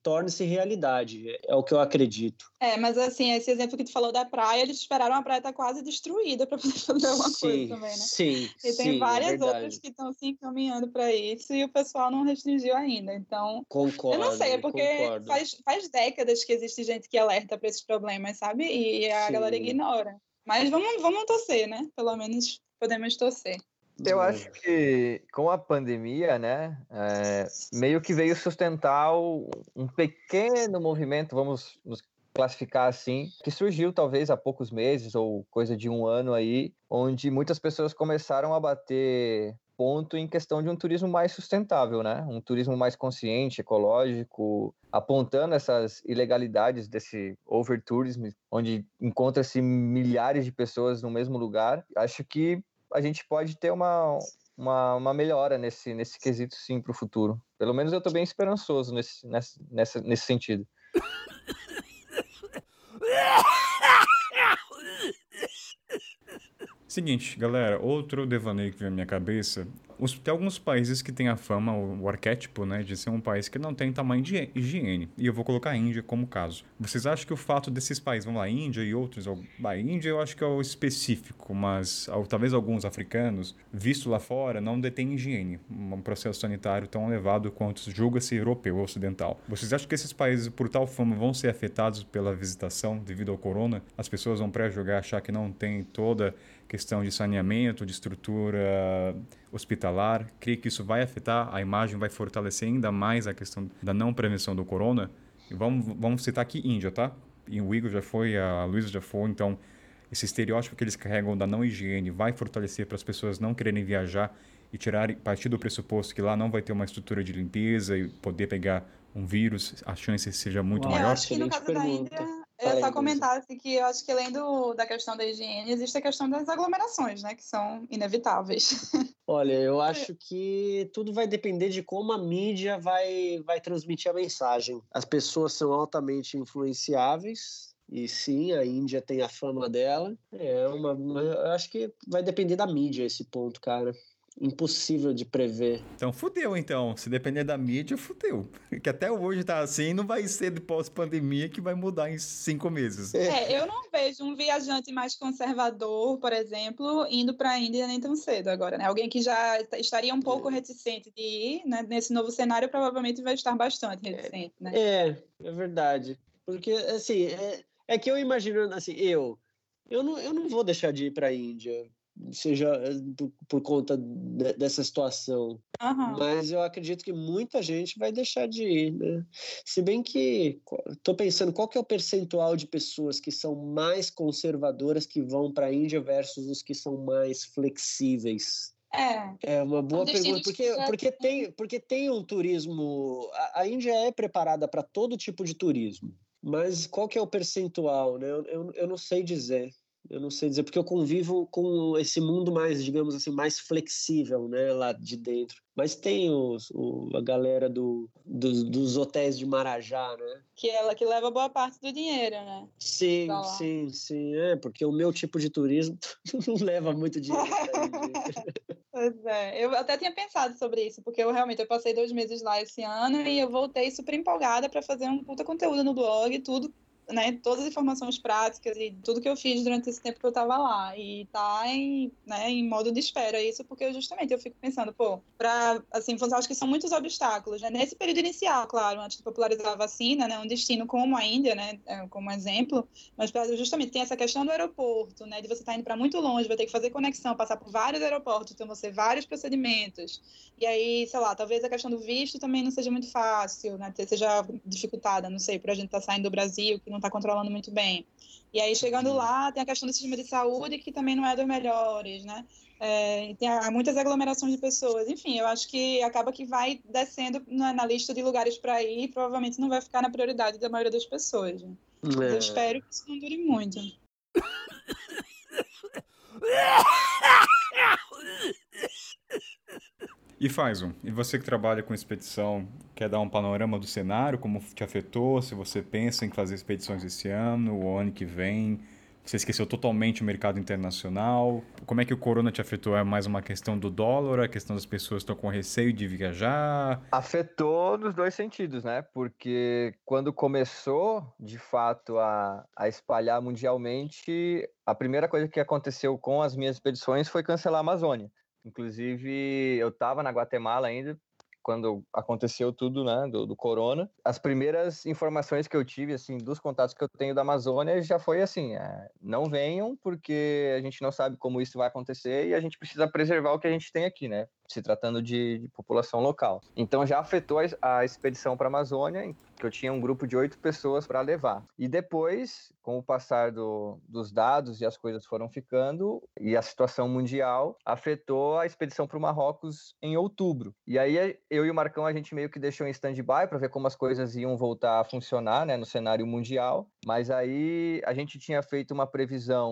torne-se realidade. É o que eu acredito. É, mas assim, esse exemplo que tu falou da praia, eles esperaram a praia estar tá quase destruída para poder *laughs* fazer alguma sim, coisa também, né? Sim. E tem sim, é várias é outras que estão se encaminhando para isso e o pessoal não restringiu ainda. Então. Concordo. Eu não sei, é porque faz, faz décadas que existe gente que alerta para esses problemas, sabe? E a sim. galera ignora. Mas vamos, vamos torcer, né? Pelo menos podemos torcer. Eu acho que com a pandemia, né, é, meio que veio sustentar um pequeno movimento, vamos nos classificar assim, que surgiu talvez há poucos meses ou coisa de um ano aí, onde muitas pessoas começaram a bater ponto em questão de um turismo mais sustentável, né? Um turismo mais consciente, ecológico, apontando essas ilegalidades desse overtourism, onde encontra-se milhares de pessoas no mesmo lugar. Acho que a gente pode ter uma, uma, uma melhora nesse, nesse quesito, sim, para o futuro. Pelo menos eu estou bem esperançoso nesse, nesse, nesse sentido. *laughs* Seguinte, galera, outro devaneio que veio à minha cabeça. Os, tem alguns países que têm a fama, o, o, arquétipo, né, de ser um país que não tem tamanho de higiene. E eu vou colocar a Índia como caso. Vocês acham que o fato desses países, vamos lá, Índia e outros, a Índia eu acho que é o específico, mas talvez alguns africanos, visto lá fora, não detêm higiene. Um processo sanitário tão elevado quanto julga-se europeu ou ocidental. Vocês acham que esses países, por tal fama, vão ser afetados pela visitação devido ao corona? As pessoas vão pré-julgar, achar que não tem toda questão de saneamento, de estrutura hospitalar. Creio que isso vai afetar a imagem, vai fortalecer ainda mais a questão da não prevenção do corona. E vamos, vamos citar aqui Índia, tá? E o Igor já foi, a Luísa já foi, então esse estereótipo que eles carregam da não higiene vai fortalecer para as pessoas não quererem viajar e tirar partir do pressuposto que lá não vai ter uma estrutura de limpeza e poder pegar um vírus, a chance seja muito Uau, maior. Eu acho que no caso da Índia eu só comentar assim, que eu acho que além do, da questão da higiene, existe a questão das aglomerações, né? Que são inevitáveis. *laughs* Olha, eu acho que tudo vai depender de como a mídia vai, vai transmitir a mensagem. As pessoas são altamente influenciáveis, e sim, a Índia tem a fama dela. É uma, eu acho que vai depender da mídia esse ponto, cara impossível de prever. Então fudeu, então. Se depender da mídia, fudeu. Que até hoje tá assim, não vai ser de pós-pandemia que vai mudar em cinco meses. É, eu não vejo um viajante mais conservador, por exemplo, indo para a Índia nem tão cedo agora, né? Alguém que já estaria um pouco é. reticente de ir, né? Nesse novo cenário, provavelmente vai estar bastante reticente, né? É, é verdade. Porque, assim, é, é que eu imagino, assim, eu, eu não, eu não vou deixar de ir para a Índia seja eh, por, por conta de, dessa situação. Uhum. Mas eu acredito que muita gente vai deixar de ir, né? Se bem que estou pensando qual que é o percentual de pessoas que são mais conservadoras que vão para a Índia versus os que são mais flexíveis. É. É uma boa pergunta, porque, porque, tem, porque tem um turismo. A, a Índia é preparada para todo tipo de turismo, mas qual que é o percentual? Né? Eu, eu, eu não sei dizer. Eu não sei dizer, porque eu convivo com esse mundo mais, digamos assim, mais flexível, né, lá de dentro. Mas tem os, o, a galera do, dos, dos hotéis de Marajá, né? Que é ela que leva boa parte do dinheiro, né? Sim, sim, sim. É, porque o meu tipo de turismo *laughs* não leva muito dinheiro. *laughs* pois é, eu até tinha pensado sobre isso, porque eu realmente eu passei dois meses lá esse ano e eu voltei super empolgada para fazer um puta conteúdo no blog, tudo né, todas as informações práticas e tudo que eu fiz durante esse tempo que eu estava lá. E tá em, né, em modo de espera isso, porque justamente eu fico pensando, pô, para assim, acho que são muitos obstáculos, né? Nesse período inicial, claro, antes de popularizar a vacina, né, um destino como a Índia, né, é, como exemplo, mas pra, justamente tem essa questão do aeroporto, né, de você estar tá indo para muito longe, vai ter que fazer conexão, passar por vários aeroportos, então você vários procedimentos. E aí, sei lá, talvez a questão do visto também não seja muito fácil, né, seja dificultada, não sei, para a gente estar tá saindo do Brasil, que não está controlando muito bem. E aí, chegando lá, tem a questão do sistema de saúde, que também não é dos melhores, né? É, tem há muitas aglomerações de pessoas. Enfim, eu acho que acaba que vai descendo na, na lista de lugares para ir e provavelmente não vai ficar na prioridade da maioria das pessoas. Né? É. Eu espero que isso não dure muito. *laughs* E faz um. E você que trabalha com expedição, quer dar um panorama do cenário, como te afetou, se você pensa em fazer expedições esse ano, o ano que vem, você esqueceu totalmente o mercado internacional? Como é que o corona te afetou? É mais uma questão do dólar, a questão das pessoas estão com receio de viajar? Afetou nos dois sentidos, né? Porque quando começou, de fato, a, a espalhar mundialmente, a primeira coisa que aconteceu com as minhas expedições foi cancelar a Amazônia. Inclusive, eu estava na Guatemala ainda, quando aconteceu tudo, né, do, do, corona. As primeiras informações que eu tive, assim, dos contatos que eu tenho da Amazônia, já foi assim, é, não venham porque a gente não sabe como isso vai acontecer e a gente precisa preservar o que a gente tem aqui, né? Se tratando de, de população local. Então já afetou a, a expedição para a Amazônia, que eu tinha um grupo de oito pessoas para levar. E depois, com o passar do, dos dados e as coisas foram ficando, e a situação mundial afetou a expedição para o Marrocos em outubro. E aí eu e o Marcão a gente meio que deixou em stand-by para ver como as coisas iam voltar a funcionar né, no cenário mundial. Mas aí a gente tinha feito uma previsão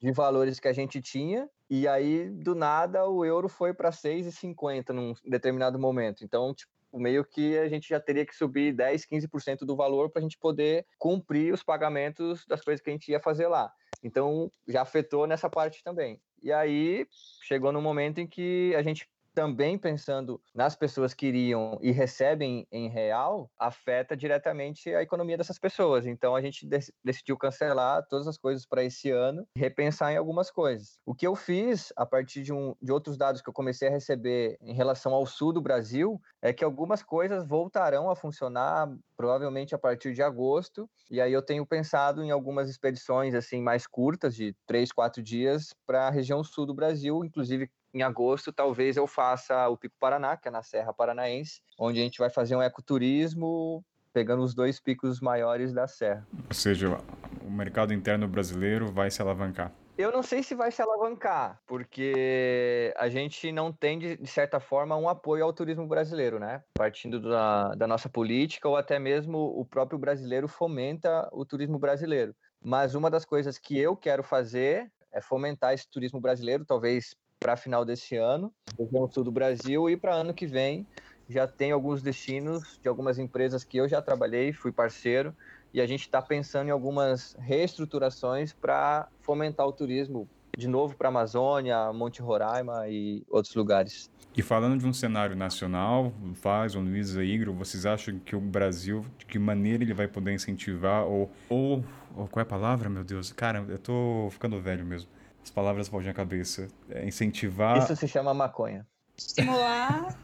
de valores que a gente tinha, e aí do nada o euro foi para 6,50 num determinado momento. Então, tipo, meio que a gente já teria que subir 10, 15% do valor para a gente poder cumprir os pagamentos das coisas que a gente ia fazer lá. Então, já afetou nessa parte também. E aí, chegou no momento em que a gente também pensando nas pessoas que iriam e recebem em real, afeta diretamente a economia dessas pessoas. Então a gente decidiu cancelar todas as coisas para esse ano e repensar em algumas coisas. O que eu fiz a partir de, um, de outros dados que eu comecei a receber em relação ao sul do Brasil é que algumas coisas voltarão a funcionar provavelmente a partir de agosto. E aí eu tenho pensado em algumas expedições assim mais curtas, de três, quatro dias, para a região sul do Brasil, inclusive em agosto, talvez eu faça o Pico Paraná, que é na Serra Paranaense, onde a gente vai fazer um ecoturismo pegando os dois picos maiores da serra. Ou seja, o mercado interno brasileiro vai se alavancar. Eu não sei se vai se alavancar, porque a gente não tem, de, certa forma, um apoio ao turismo brasileiro, né? Partindo da, da nossa política, ou até mesmo o próprio brasileiro fomenta o turismo brasileiro. Mas uma das coisas que eu quero fazer é fomentar esse turismo brasileiro, talvez para final desse ano, região sul do Brasil, e para ano que vem já tem alguns destinos de algumas empresas que eu já trabalhei, fui parceiro, e a gente está pensando em algumas reestruturações para fomentar o turismo de novo para a Amazônia, Monte Roraima e outros lugares. E falando de um cenário nacional, Faz, ou Luiz Igro, vocês acham que o Brasil, de que maneira ele vai poder incentivar, ou, ou, ou qual é a palavra, meu Deus? Cara, eu tô ficando velho mesmo as palavras fogem à cabeça. É incentivar. Isso se chama maconha. Estimular.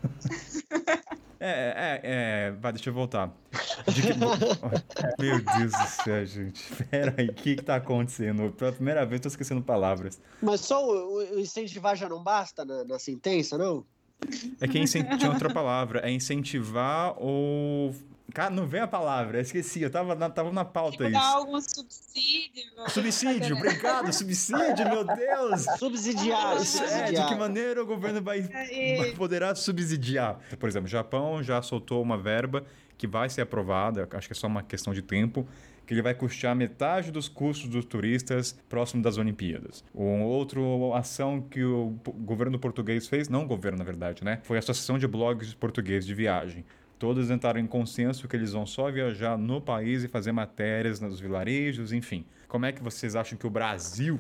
É, é, é, vai, deixa eu voltar. De que... *laughs* Meu Deus do céu, gente. Pera aí, o que que tá acontecendo? Pela primeira vez tô esquecendo palavras. Mas só o, o incentivar já não basta na, na sentença, não? É que é tinha outra palavra. É incentivar ou Cara, não vem a palavra, eu esqueci, eu tava na, tava na pauta tipo, isso. Dar algum subsídio. Subsídio, obrigado, subsídio, meu Deus. Subsidiar, subsidiar. É, de que maneira o governo vai, é vai poderá subsidiar? Por exemplo, o Japão já soltou uma verba que vai ser aprovada, acho que é só uma questão de tempo, que ele vai custear metade dos custos dos turistas próximo das Olimpíadas. Uma outra ação que o governo português fez, não o governo na verdade, né? Foi a Associação de Blogs Portugueses de Viagem Todos entraram em consenso que eles vão só viajar no país e fazer matérias nos vilarejos, enfim. Como é que vocês acham que o Brasil,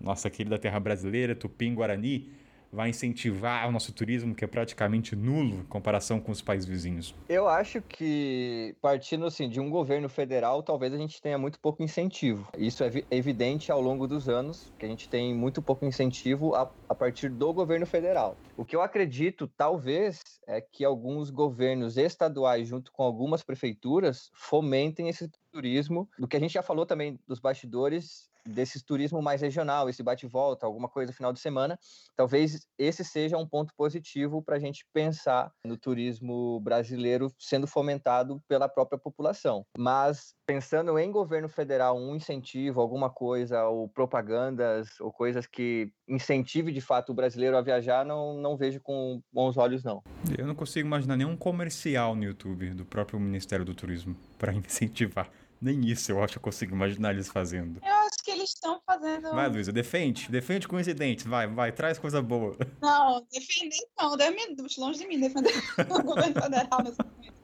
nossa querida terra brasileira, Tupim, Guarani, vai incentivar o nosso turismo, que é praticamente nulo em comparação com os países vizinhos? Eu acho que, partindo assim, de um governo federal, talvez a gente tenha muito pouco incentivo. Isso é evidente ao longo dos anos, que a gente tem muito pouco incentivo a, a partir do governo federal. O que eu acredito, talvez, é que alguns governos estaduais, junto com algumas prefeituras, fomentem esse turismo. Do que a gente já falou também dos bastidores, desse turismo mais regional, esse bate-volta, alguma coisa no final de semana, talvez esse seja um ponto positivo para a gente pensar no turismo brasileiro sendo fomentado pela própria população. Mas pensando em governo federal, um incentivo, alguma coisa, ou propagandas, ou coisas que incentive de fato o brasileiro a viajar, não, não vejo com bons olhos, não. Eu não consigo imaginar nenhum comercial no YouTube do próprio Ministério do Turismo para *laughs* incentivar. Nem isso eu acho que eu consigo imaginar eles fazendo. Eu acho que estão fazendo. Vai, Luísa, defende. Defende com. Vai, vai, traz coisa boa. Não, defender não. Deus longe de mim defender *laughs* o governo federal nesse momento.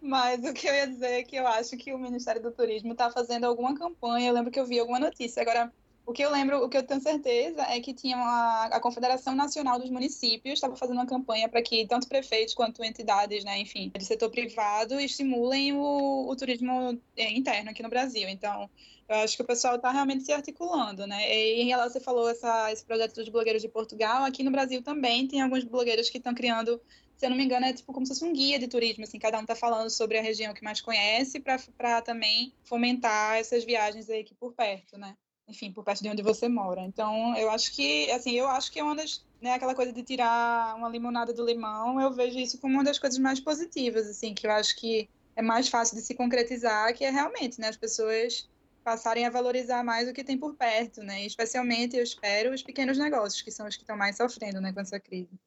Mas o que eu ia dizer é que eu acho que o Ministério do Turismo está fazendo alguma campanha. Eu lembro que eu vi alguma notícia. Agora, o que eu lembro, o que eu tenho certeza é que tinha uma, a Confederação Nacional dos Municípios estava fazendo uma campanha para que tanto prefeitos quanto entidades, né, enfim, do setor privado estimulem o, o turismo é, interno aqui no Brasil. Então, eu acho que o pessoal está realmente se articulando, né? E em relação, você falou essa, esse projeto dos blogueiros de Portugal, aqui no Brasil também tem alguns blogueiros que estão criando se eu não me engano, é tipo como se fosse um guia de turismo, assim, cada um está falando sobre a região que mais conhece para também fomentar essas viagens aí aqui por perto, né? Enfim, por perto de onde você mora. Então, eu acho que, assim, eu acho que é uma das, né, aquela coisa de tirar uma limonada do limão, eu vejo isso como uma das coisas mais positivas, assim, que eu acho que é mais fácil de se concretizar, que é realmente, né, as pessoas passarem a valorizar mais o que tem por perto, né, especialmente, eu espero, os pequenos negócios, que são os que estão mais sofrendo, né, com essa crise.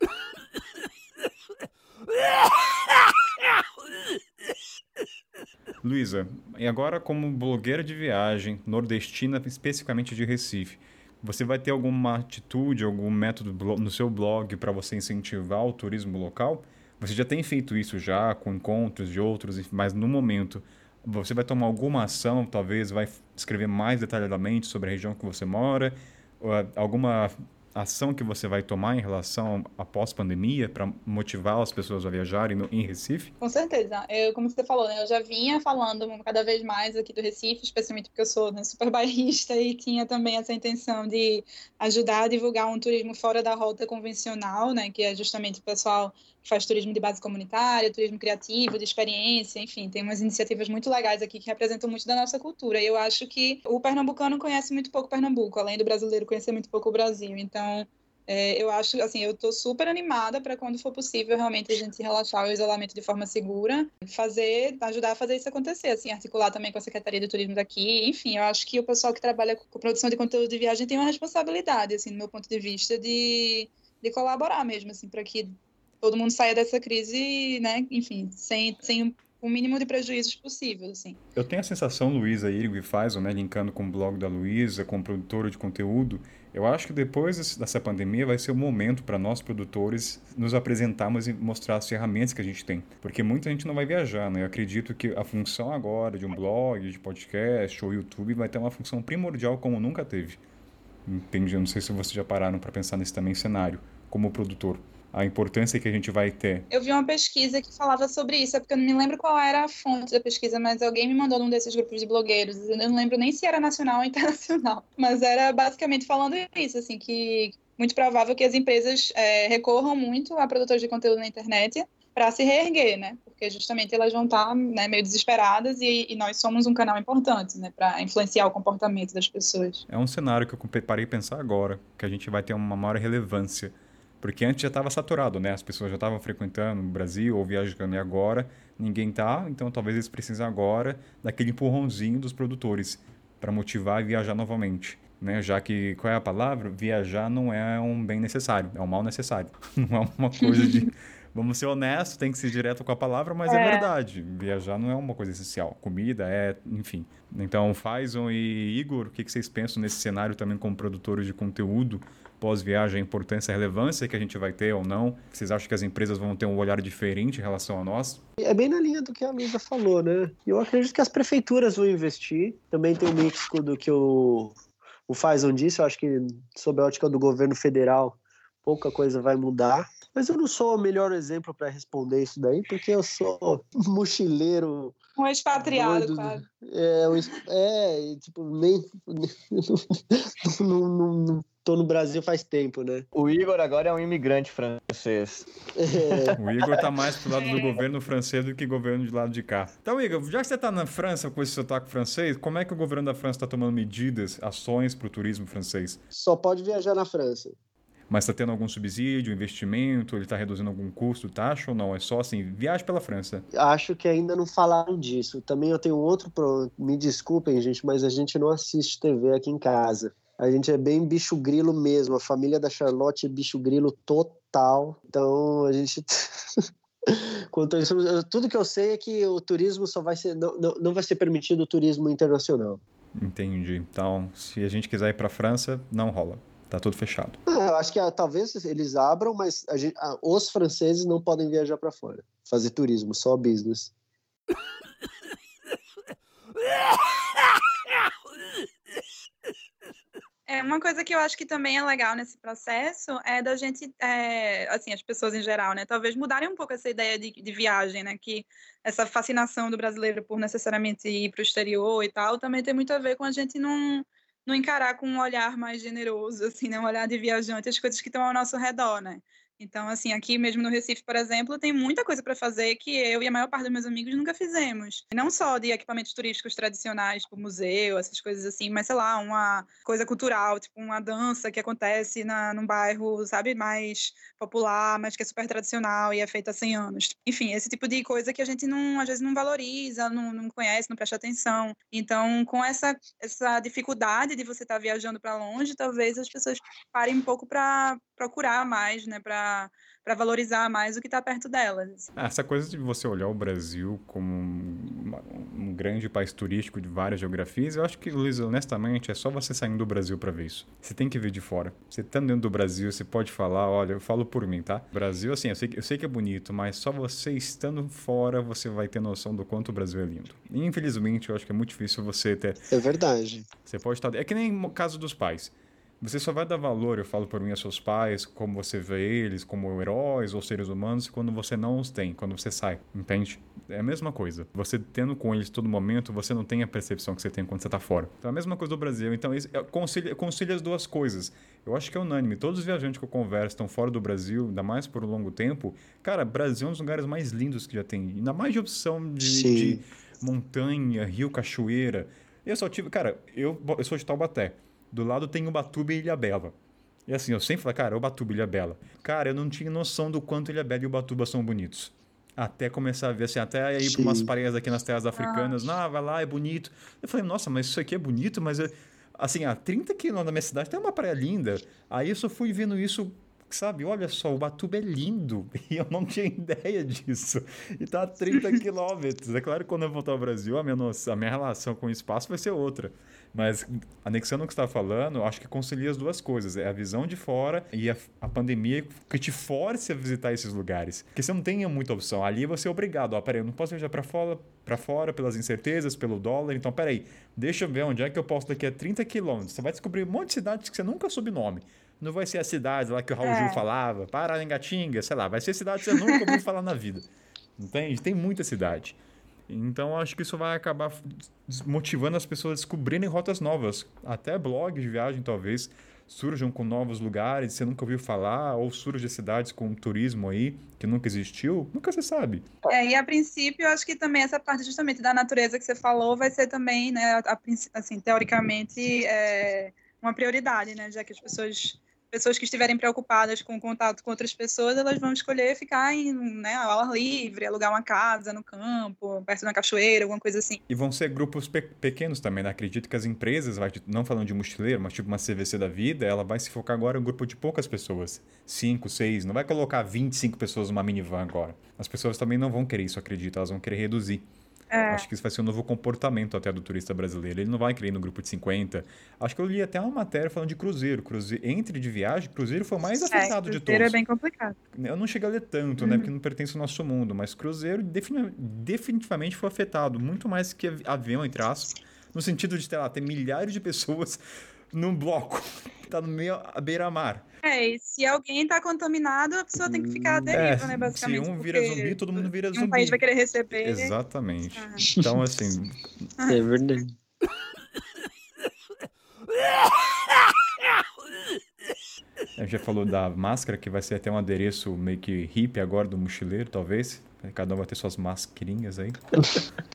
*laughs* Luísa, e agora como blogueira de viagem, nordestina, especificamente de Recife, você vai ter alguma atitude, algum método no seu blog para você incentivar o turismo local? Você já tem feito isso já com encontros de outros, mas no momento você vai tomar alguma ação, talvez vai escrever mais detalhadamente sobre a região que você mora, alguma ação que você vai tomar em relação à pós-pandemia para motivar as pessoas a viajarem no, em Recife? Com certeza. Eu, como você falou, né, eu já vinha falando cada vez mais aqui do Recife, especialmente porque eu sou né, super bairrista *laughs* e tinha também essa intenção de ajudar a divulgar um turismo fora da rota convencional, né, que é justamente o pessoal faz turismo de base comunitária, turismo criativo, de experiência, enfim, tem umas iniciativas muito legais aqui que representam muito da nossa cultura. E eu acho que o pernambucano conhece muito pouco Pernambuco, além do brasileiro conhecer muito pouco o Brasil. Então, é, eu acho, assim, eu estou super animada para quando for possível realmente a gente relaxar o isolamento de forma segura, fazer, ajudar a fazer isso acontecer, assim, articular também com a Secretaria de Turismo daqui, enfim, eu acho que o pessoal que trabalha com produção de conteúdo de viagem tem uma responsabilidade, assim, do meu ponto de vista, de, de colaborar mesmo, assim, para que todo mundo saia dessa crise, né, enfim, sem, sem o mínimo de prejuízos possível, assim. Eu tenho a sensação, Luísa Irgo e Faz, né, linkando com o blog da Luísa, com produtora de conteúdo, eu acho que depois dessa pandemia vai ser o momento para nós produtores nos apresentarmos e mostrar as ferramentas que a gente tem, porque muita gente não vai viajar, né? Eu acredito que a função agora de um blog, de podcast ou YouTube vai ter uma função primordial como nunca teve. Entendi, eu não sei se vocês já pararam para pensar nesse também cenário como produtor a importância que a gente vai ter. Eu vi uma pesquisa que falava sobre isso, é porque eu não me lembro qual era a fonte da pesquisa, mas alguém me mandou num desses grupos de blogueiros, eu não lembro nem se era nacional ou internacional, *laughs* mas era basicamente falando isso, assim, que muito provável que as empresas é, recorram muito a produtores de conteúdo na internet para se reerguer, né? Porque justamente elas vão estar tá, né, meio desesperadas e, e, nós somos um canal importante, né, para influenciar o comportamento das pessoas. É um cenário que eu parei pensar agora, que a gente vai ter uma maior relevância porque antes já estava saturado, né? As pessoas já estavam frequentando o Brasil ou viajando e agora ninguém tá, então talvez eles precisem agora daquele empurrãozinho dos produtores para motivar a viajar novamente. Né? Já que, qual é a palavra? Viajar não é um bem necessário, é um mal necessário. *laughs* Não é uma coisa de. *laughs* Vamos ser honestos, tem que ser direto com a palavra, mas é, é verdade. Viajar não é uma coisa essencial. Comida é, enfim. Então, Faison e Igor, o que vocês pensam nesse cenário também como produtores de conteúdo? Pós-viagem, a importância a relevância que a gente vai ter ou não? Vocês acham que as empresas vão ter um olhar diferente em relação a nós? É bem na linha do que a Luísa falou, né? Eu acredito que as prefeituras vão investir. Também tem o mix do que o, o Faison disse. Eu acho que, sob a ótica do governo federal, pouca coisa vai mudar. Mas eu não sou o melhor exemplo para responder isso daí, porque eu sou mochileiro. Um expatriado, cara. É, é, tipo, nem. *laughs* não, não, não, tô no Brasil faz tempo, né? O Igor agora é um imigrante francês. É. O Igor tá mais pro lado do governo francês do que governo de lado de cá. Então, Igor, já que você tá na França com esse sotaque francês, como é que o governo da França tá tomando medidas, ações pro turismo francês? Só pode viajar na França. Mas está tendo algum subsídio, investimento? Ele está reduzindo algum custo, taxa ou não? É só assim, viagem pela França? Acho que ainda não falaram disso. Também eu tenho outro. Pro... Me desculpem, gente, mas a gente não assiste TV aqui em casa. A gente é bem bicho grilo mesmo. A família da Charlotte é bicho grilo total. Então a gente. *laughs* Quanto isso, tudo que eu sei é que o turismo só vai ser. Não, não, não vai ser permitido o turismo internacional. Entendi. Então, se a gente quiser ir para a França, não rola. Tá tudo fechado. Ah, eu acho que ah, talvez eles abram, mas gente, ah, os franceses não podem viajar para fora, fazer turismo, só business. É, uma coisa que eu acho que também é legal nesse processo é da gente, é, assim, as pessoas em geral, né? Talvez mudarem um pouco essa ideia de, de viagem, né? Que essa fascinação do brasileiro por necessariamente ir para o exterior e tal também tem muito a ver com a gente não, não encarar com um olhar mais generoso, assim, né? Um olhar de viajante as coisas que estão ao nosso redor, né? Então, assim, aqui mesmo no Recife, por exemplo, tem muita coisa para fazer que eu e a maior parte dos meus amigos nunca fizemos. Não só de equipamentos turísticos tradicionais, tipo museu, essas coisas assim, mas sei lá, uma coisa cultural, tipo uma dança que acontece na, num bairro, sabe, mais popular, mas que é super tradicional e é feita há 100 anos. Enfim, esse tipo de coisa que a gente não, às vezes não valoriza, não, não conhece, não presta atenção. Então, com essa, essa dificuldade de você estar tá viajando para longe, talvez as pessoas parem um pouco para procurar mais, né, para para valorizar mais o que está perto delas. Ah, essa coisa de você olhar o Brasil como um, um, grande país turístico de várias geografias, eu acho que, Luiz, honestamente, é só você saindo do Brasil para ver isso. Você tem que ver de fora. Você estando dentro do Brasil, você pode falar, olha, eu falo por mim, tá? Brasil, assim, eu sei, eu sei que é bonito, mas só você estando fora você vai ter noção do quanto o Brasil é lindo. E, infelizmente, eu acho que é muito difícil você ter... É verdade. Você pode estar... É que nem o caso dos pais. Você só vai dar valor, eu falo por mim, a seus pais, como você vê eles como heróis ou seres humanos, quando você não os tem, quando você sai, entende? É a mesma coisa. Você tendo com eles todo momento, você não tem a percepção que você tem quando você está fora. Então, é a mesma coisa do Brasil. Então, isso, concilia, concilia as duas coisas. Eu acho que é unânime. Todos os viajantes que eu converso estão fora do Brasil, ainda mais por um longo tempo. Cara, Brasil é um dos lugares mais lindos que já tem. Ainda mais de opção de, de montanha, rio, cachoeira. Eu só tive... Cara, eu, eu sou de Taubaté. Do lado tem Ubatuba e Ilhabela. E assim, eu sempre falo, cara, Ubatuba e Ilhabela. Cara, eu não tinha noção do quanto Ilhabela e Ubatuba são bonitos. Até começar a ver, assim, até ir para umas praias aqui nas terras africanas. Ah. ah, vai lá, é bonito. Eu falei, nossa, mas isso aqui é bonito, mas... Eu... Assim, a 30 quilômetros da minha cidade tem uma praia linda. Aí eu só fui vendo isso sabe, olha só, o Batuba é lindo. *laughs* E eu não tinha ideia disso. E tá a 30 *laughs* quilômetros. É claro que quando eu voltar ao Brasil, a minha, noção, a minha relação com o espaço vai ser outra. Mas anexando o que você está falando, acho que concilia as duas coisas. É a visão de fora e a, a pandemia que te force a visitar esses lugares. Porque você não tem muita opção. Ali você é obrigado. Ó, peraí, eu não posso viajar para fora, para fora pelas incertezas, pelo dólar. Então, peraí, deixa eu ver onde é que eu posso daqui a 30 quilômetros. Você vai descobrir um monte de cidades que você nunca soube nome. Não vai ser a cidade lá que o Raul é. Gil falava, Paraningatinga, sei lá. Vai ser cidade que você nunca ouviu falar na vida. Entende? Tem muita cidade. Então acho que isso vai acabar motivando as pessoas a descobrirem rotas novas. Até blogs de viagem talvez surjam com novos lugares que você nunca ouviu falar, ou surjam cidades com turismo aí que nunca existiu, nunca se sabe. É, e a princípio, eu acho que também essa parte justamente da natureza que você falou vai ser também, né, a, assim, teoricamente, é uma prioridade, né, já que as pessoas pessoas que estiverem preocupadas com o contato com outras pessoas, elas vão escolher ficar em, né, ao ar livre, alugar uma casa no campo, perto de uma cachoeira, alguma coisa assim. E vão ser grupos pe pequenos também, né? Acredito que as empresas, não falando de mochileiro, mas tipo uma CVC da vida, ela vai se focar agora em um grupo de poucas pessoas. Cinco, seis, não vai colocar 25 pessoas numa minivan agora. As pessoas também não vão querer isso, acredito, elas vão querer reduzir. É. Acho que isso vai ser um novo comportamento até do turista brasileiro. Ele não vai querer ir no grupo de 50. Acho que eu li até uma matéria falando de cruzeiro. cruzeiro entre de viagem, cruzeiro foi o mais é, afetado de todos. Cruzeiro é bem complicado. Eu não cheguei a ler tanto, né, uhum. né? Porque não pertence ao nosso mundo. Mas cruzeiro definitivamente foi afetado. Muito mais que avião, entre aspas. No sentido de, sei lá, ter milhares de pessoas *laughs* num bloco. Tá no meio à beira-mar. É, e se alguém tá contaminado, a pessoa tem que ficar à deriva, É, né, basicamente. se um vira zumbi, todo mundo vira Um zumbi. país vai querer receber. Exatamente. Ah. Então, assim, É verdade. *laughs* *laughs* a gente já falou da máscara, que vai ser até um adereço meio que hippie agora do mochileiro, talvez. Cada um vai ter suas mascarinhas aí. *laughs*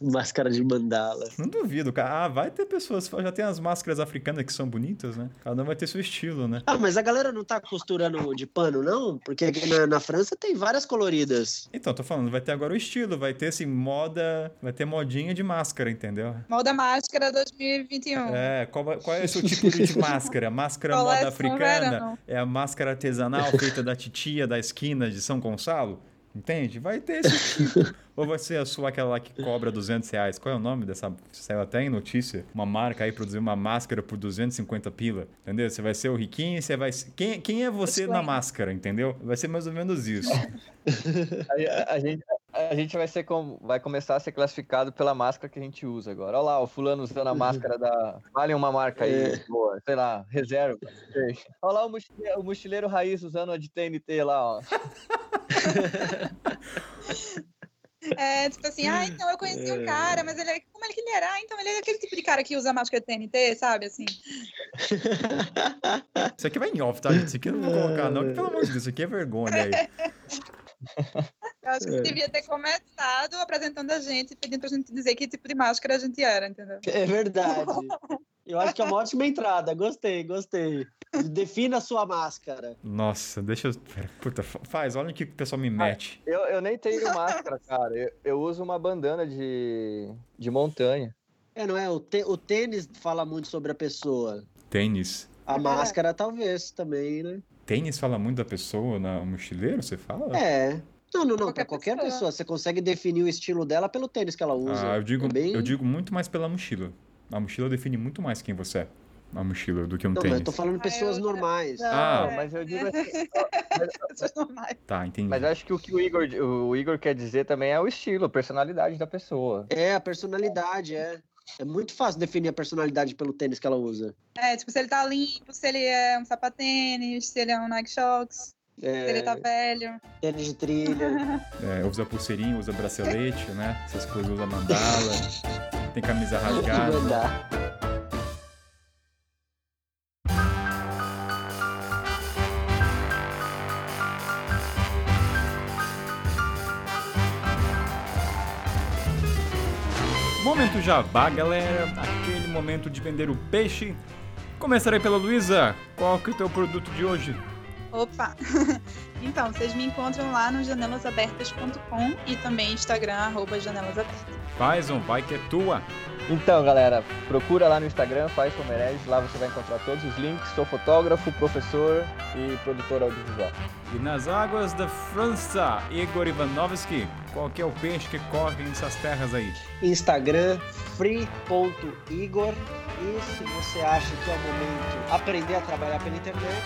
Máscara de mandala. Não duvido, cara. Ah, vai ter pessoas. Já tem as máscaras africanas que são bonitas, né? Cada um vai ter seu estilo, né? Ah, mas a galera não tá costurando de pano, não? Porque aqui na, na França tem várias coloridas. Então, tô falando, vai ter agora o estilo, vai ter assim, moda. Vai ter modinha de máscara, entendeu? Molda Máscara 2021. É, qual, qual é o seu tipo de máscara? Máscara *laughs* moda africana? É a máscara artesanal *laughs* feita da titia da esquina de São Gonçalo? Entende? Vai ter esse tipo. *laughs* Ou vai ser a sua aquela lá que cobra 200 reais? Qual é o nome dessa? Saiu até em notícia. Uma marca aí produziu uma máscara por 250 pila. Entendeu? Você vai ser o riquinho e você vai ser... Quem, quem é você na Disclaimer. máscara, entendeu? Vai ser mais ou menos isso. *laughs* A, a gente, a gente vai, ser com, vai começar a ser classificado pela máscara que a gente usa agora. Olha lá, o fulano usando a máscara da. Vale uma marca aí, É. boa, sei lá, reserva. Olha lá o mochileiro, o mochileiro raiz usando a de TNT lá, ó. *laughs* É, tipo assim, ah, então eu conheci um cara, mas ele é. Como ele que ele era? Ah, então ele é aquele tipo de cara que usa máscara de TNT, sabe? Assim. *laughs* Isso aqui vai em off, tá, gente? Isso aqui eu não vou colocar, não. que, Pelo amor de Deus, isso aqui é vergonha *laughs* aí. Eu acho que você devia ter começado apresentando a gente, pedindo pra gente dizer que tipo de máscara a gente era, entendeu? É verdade. Eu acho que é uma *laughs* ótima entrada. Gostei, gostei. Defina a sua máscara. Nossa, deixa eu. Puta, fa- faz, olha o que o pessoal me mete. Eu, eu nem tenho máscara, *laughs* cara. Eu, eu uso uma bandana de, de montanha. É, não é? O, tê- o tênis fala muito sobre a pessoa. Tênis. A É. máscara, talvez, também, né? Tênis fala muito da pessoa na mochileiro, você fala? É. Não, não, não. Qualquer Pra qualquer pessoa. pessoa. Você consegue definir o estilo dela pelo tênis que ela usa. Ah, eu digo, É bem- eu digo muito mais pela mochila. A mochila define muito mais quem você é. A mochila do que um Não, mas tênis. eu tô falando pessoas eu- normais. Ah. é, mas eu digo assim. pessoas normais. Tá, entendi. Mas eu acho que o que o Igor, o Igor quer dizer também é o estilo, a personalidade da pessoa. É, a personalidade, é. É muito fácil definir a personalidade pelo tênis que ela usa. É, tipo, se ele tá limpo, se ele é um sapatênis, se ele é um Nike Shox, se ele tá É, velho. tênis de trilha. *laughs* É, usa pulseirinha, usa bracelete, né? Essas coisas, usa mandala. Tem camisa rasgada. Jabá, galera. Aquele momento de vender o peixe. Começarei pela Luísa. Qual que é o teu produto de hoje? Opa! *laughs* Então, vocês me encontram lá no janelasabertas.com e também Instagram, arroba janelasabertas. Faz um vai que é tua. Então, galera, procura lá no Instagram, faz Meirelles, lá você vai encontrar todos os links. Sou fotógrafo, professor e produtor audiovisual. E nas águas da França, Igor Ivanovski. Qual que é o peixe que corre nessas terras aí? Instagram, free.igor. E se você acha que é o momento de aprender a trabalhar pela internet,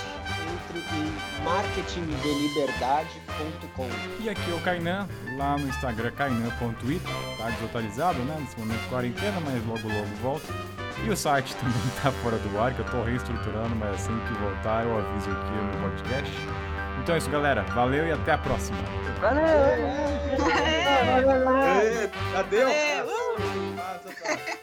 em marketingdeliberdade.com. E aqui é o Kainan, lá no Instagram kainan.it, tá desatualizado, né? Nesse momento de quarentena, mas logo logo volta. E o site também tá fora do ar, que eu tô reestruturando, mas assim que voltar eu aviso aqui no podcast. Então é isso, galera. Valeu e até a próxima. Valeu! É, Adeus! é, uh! Passa, passa.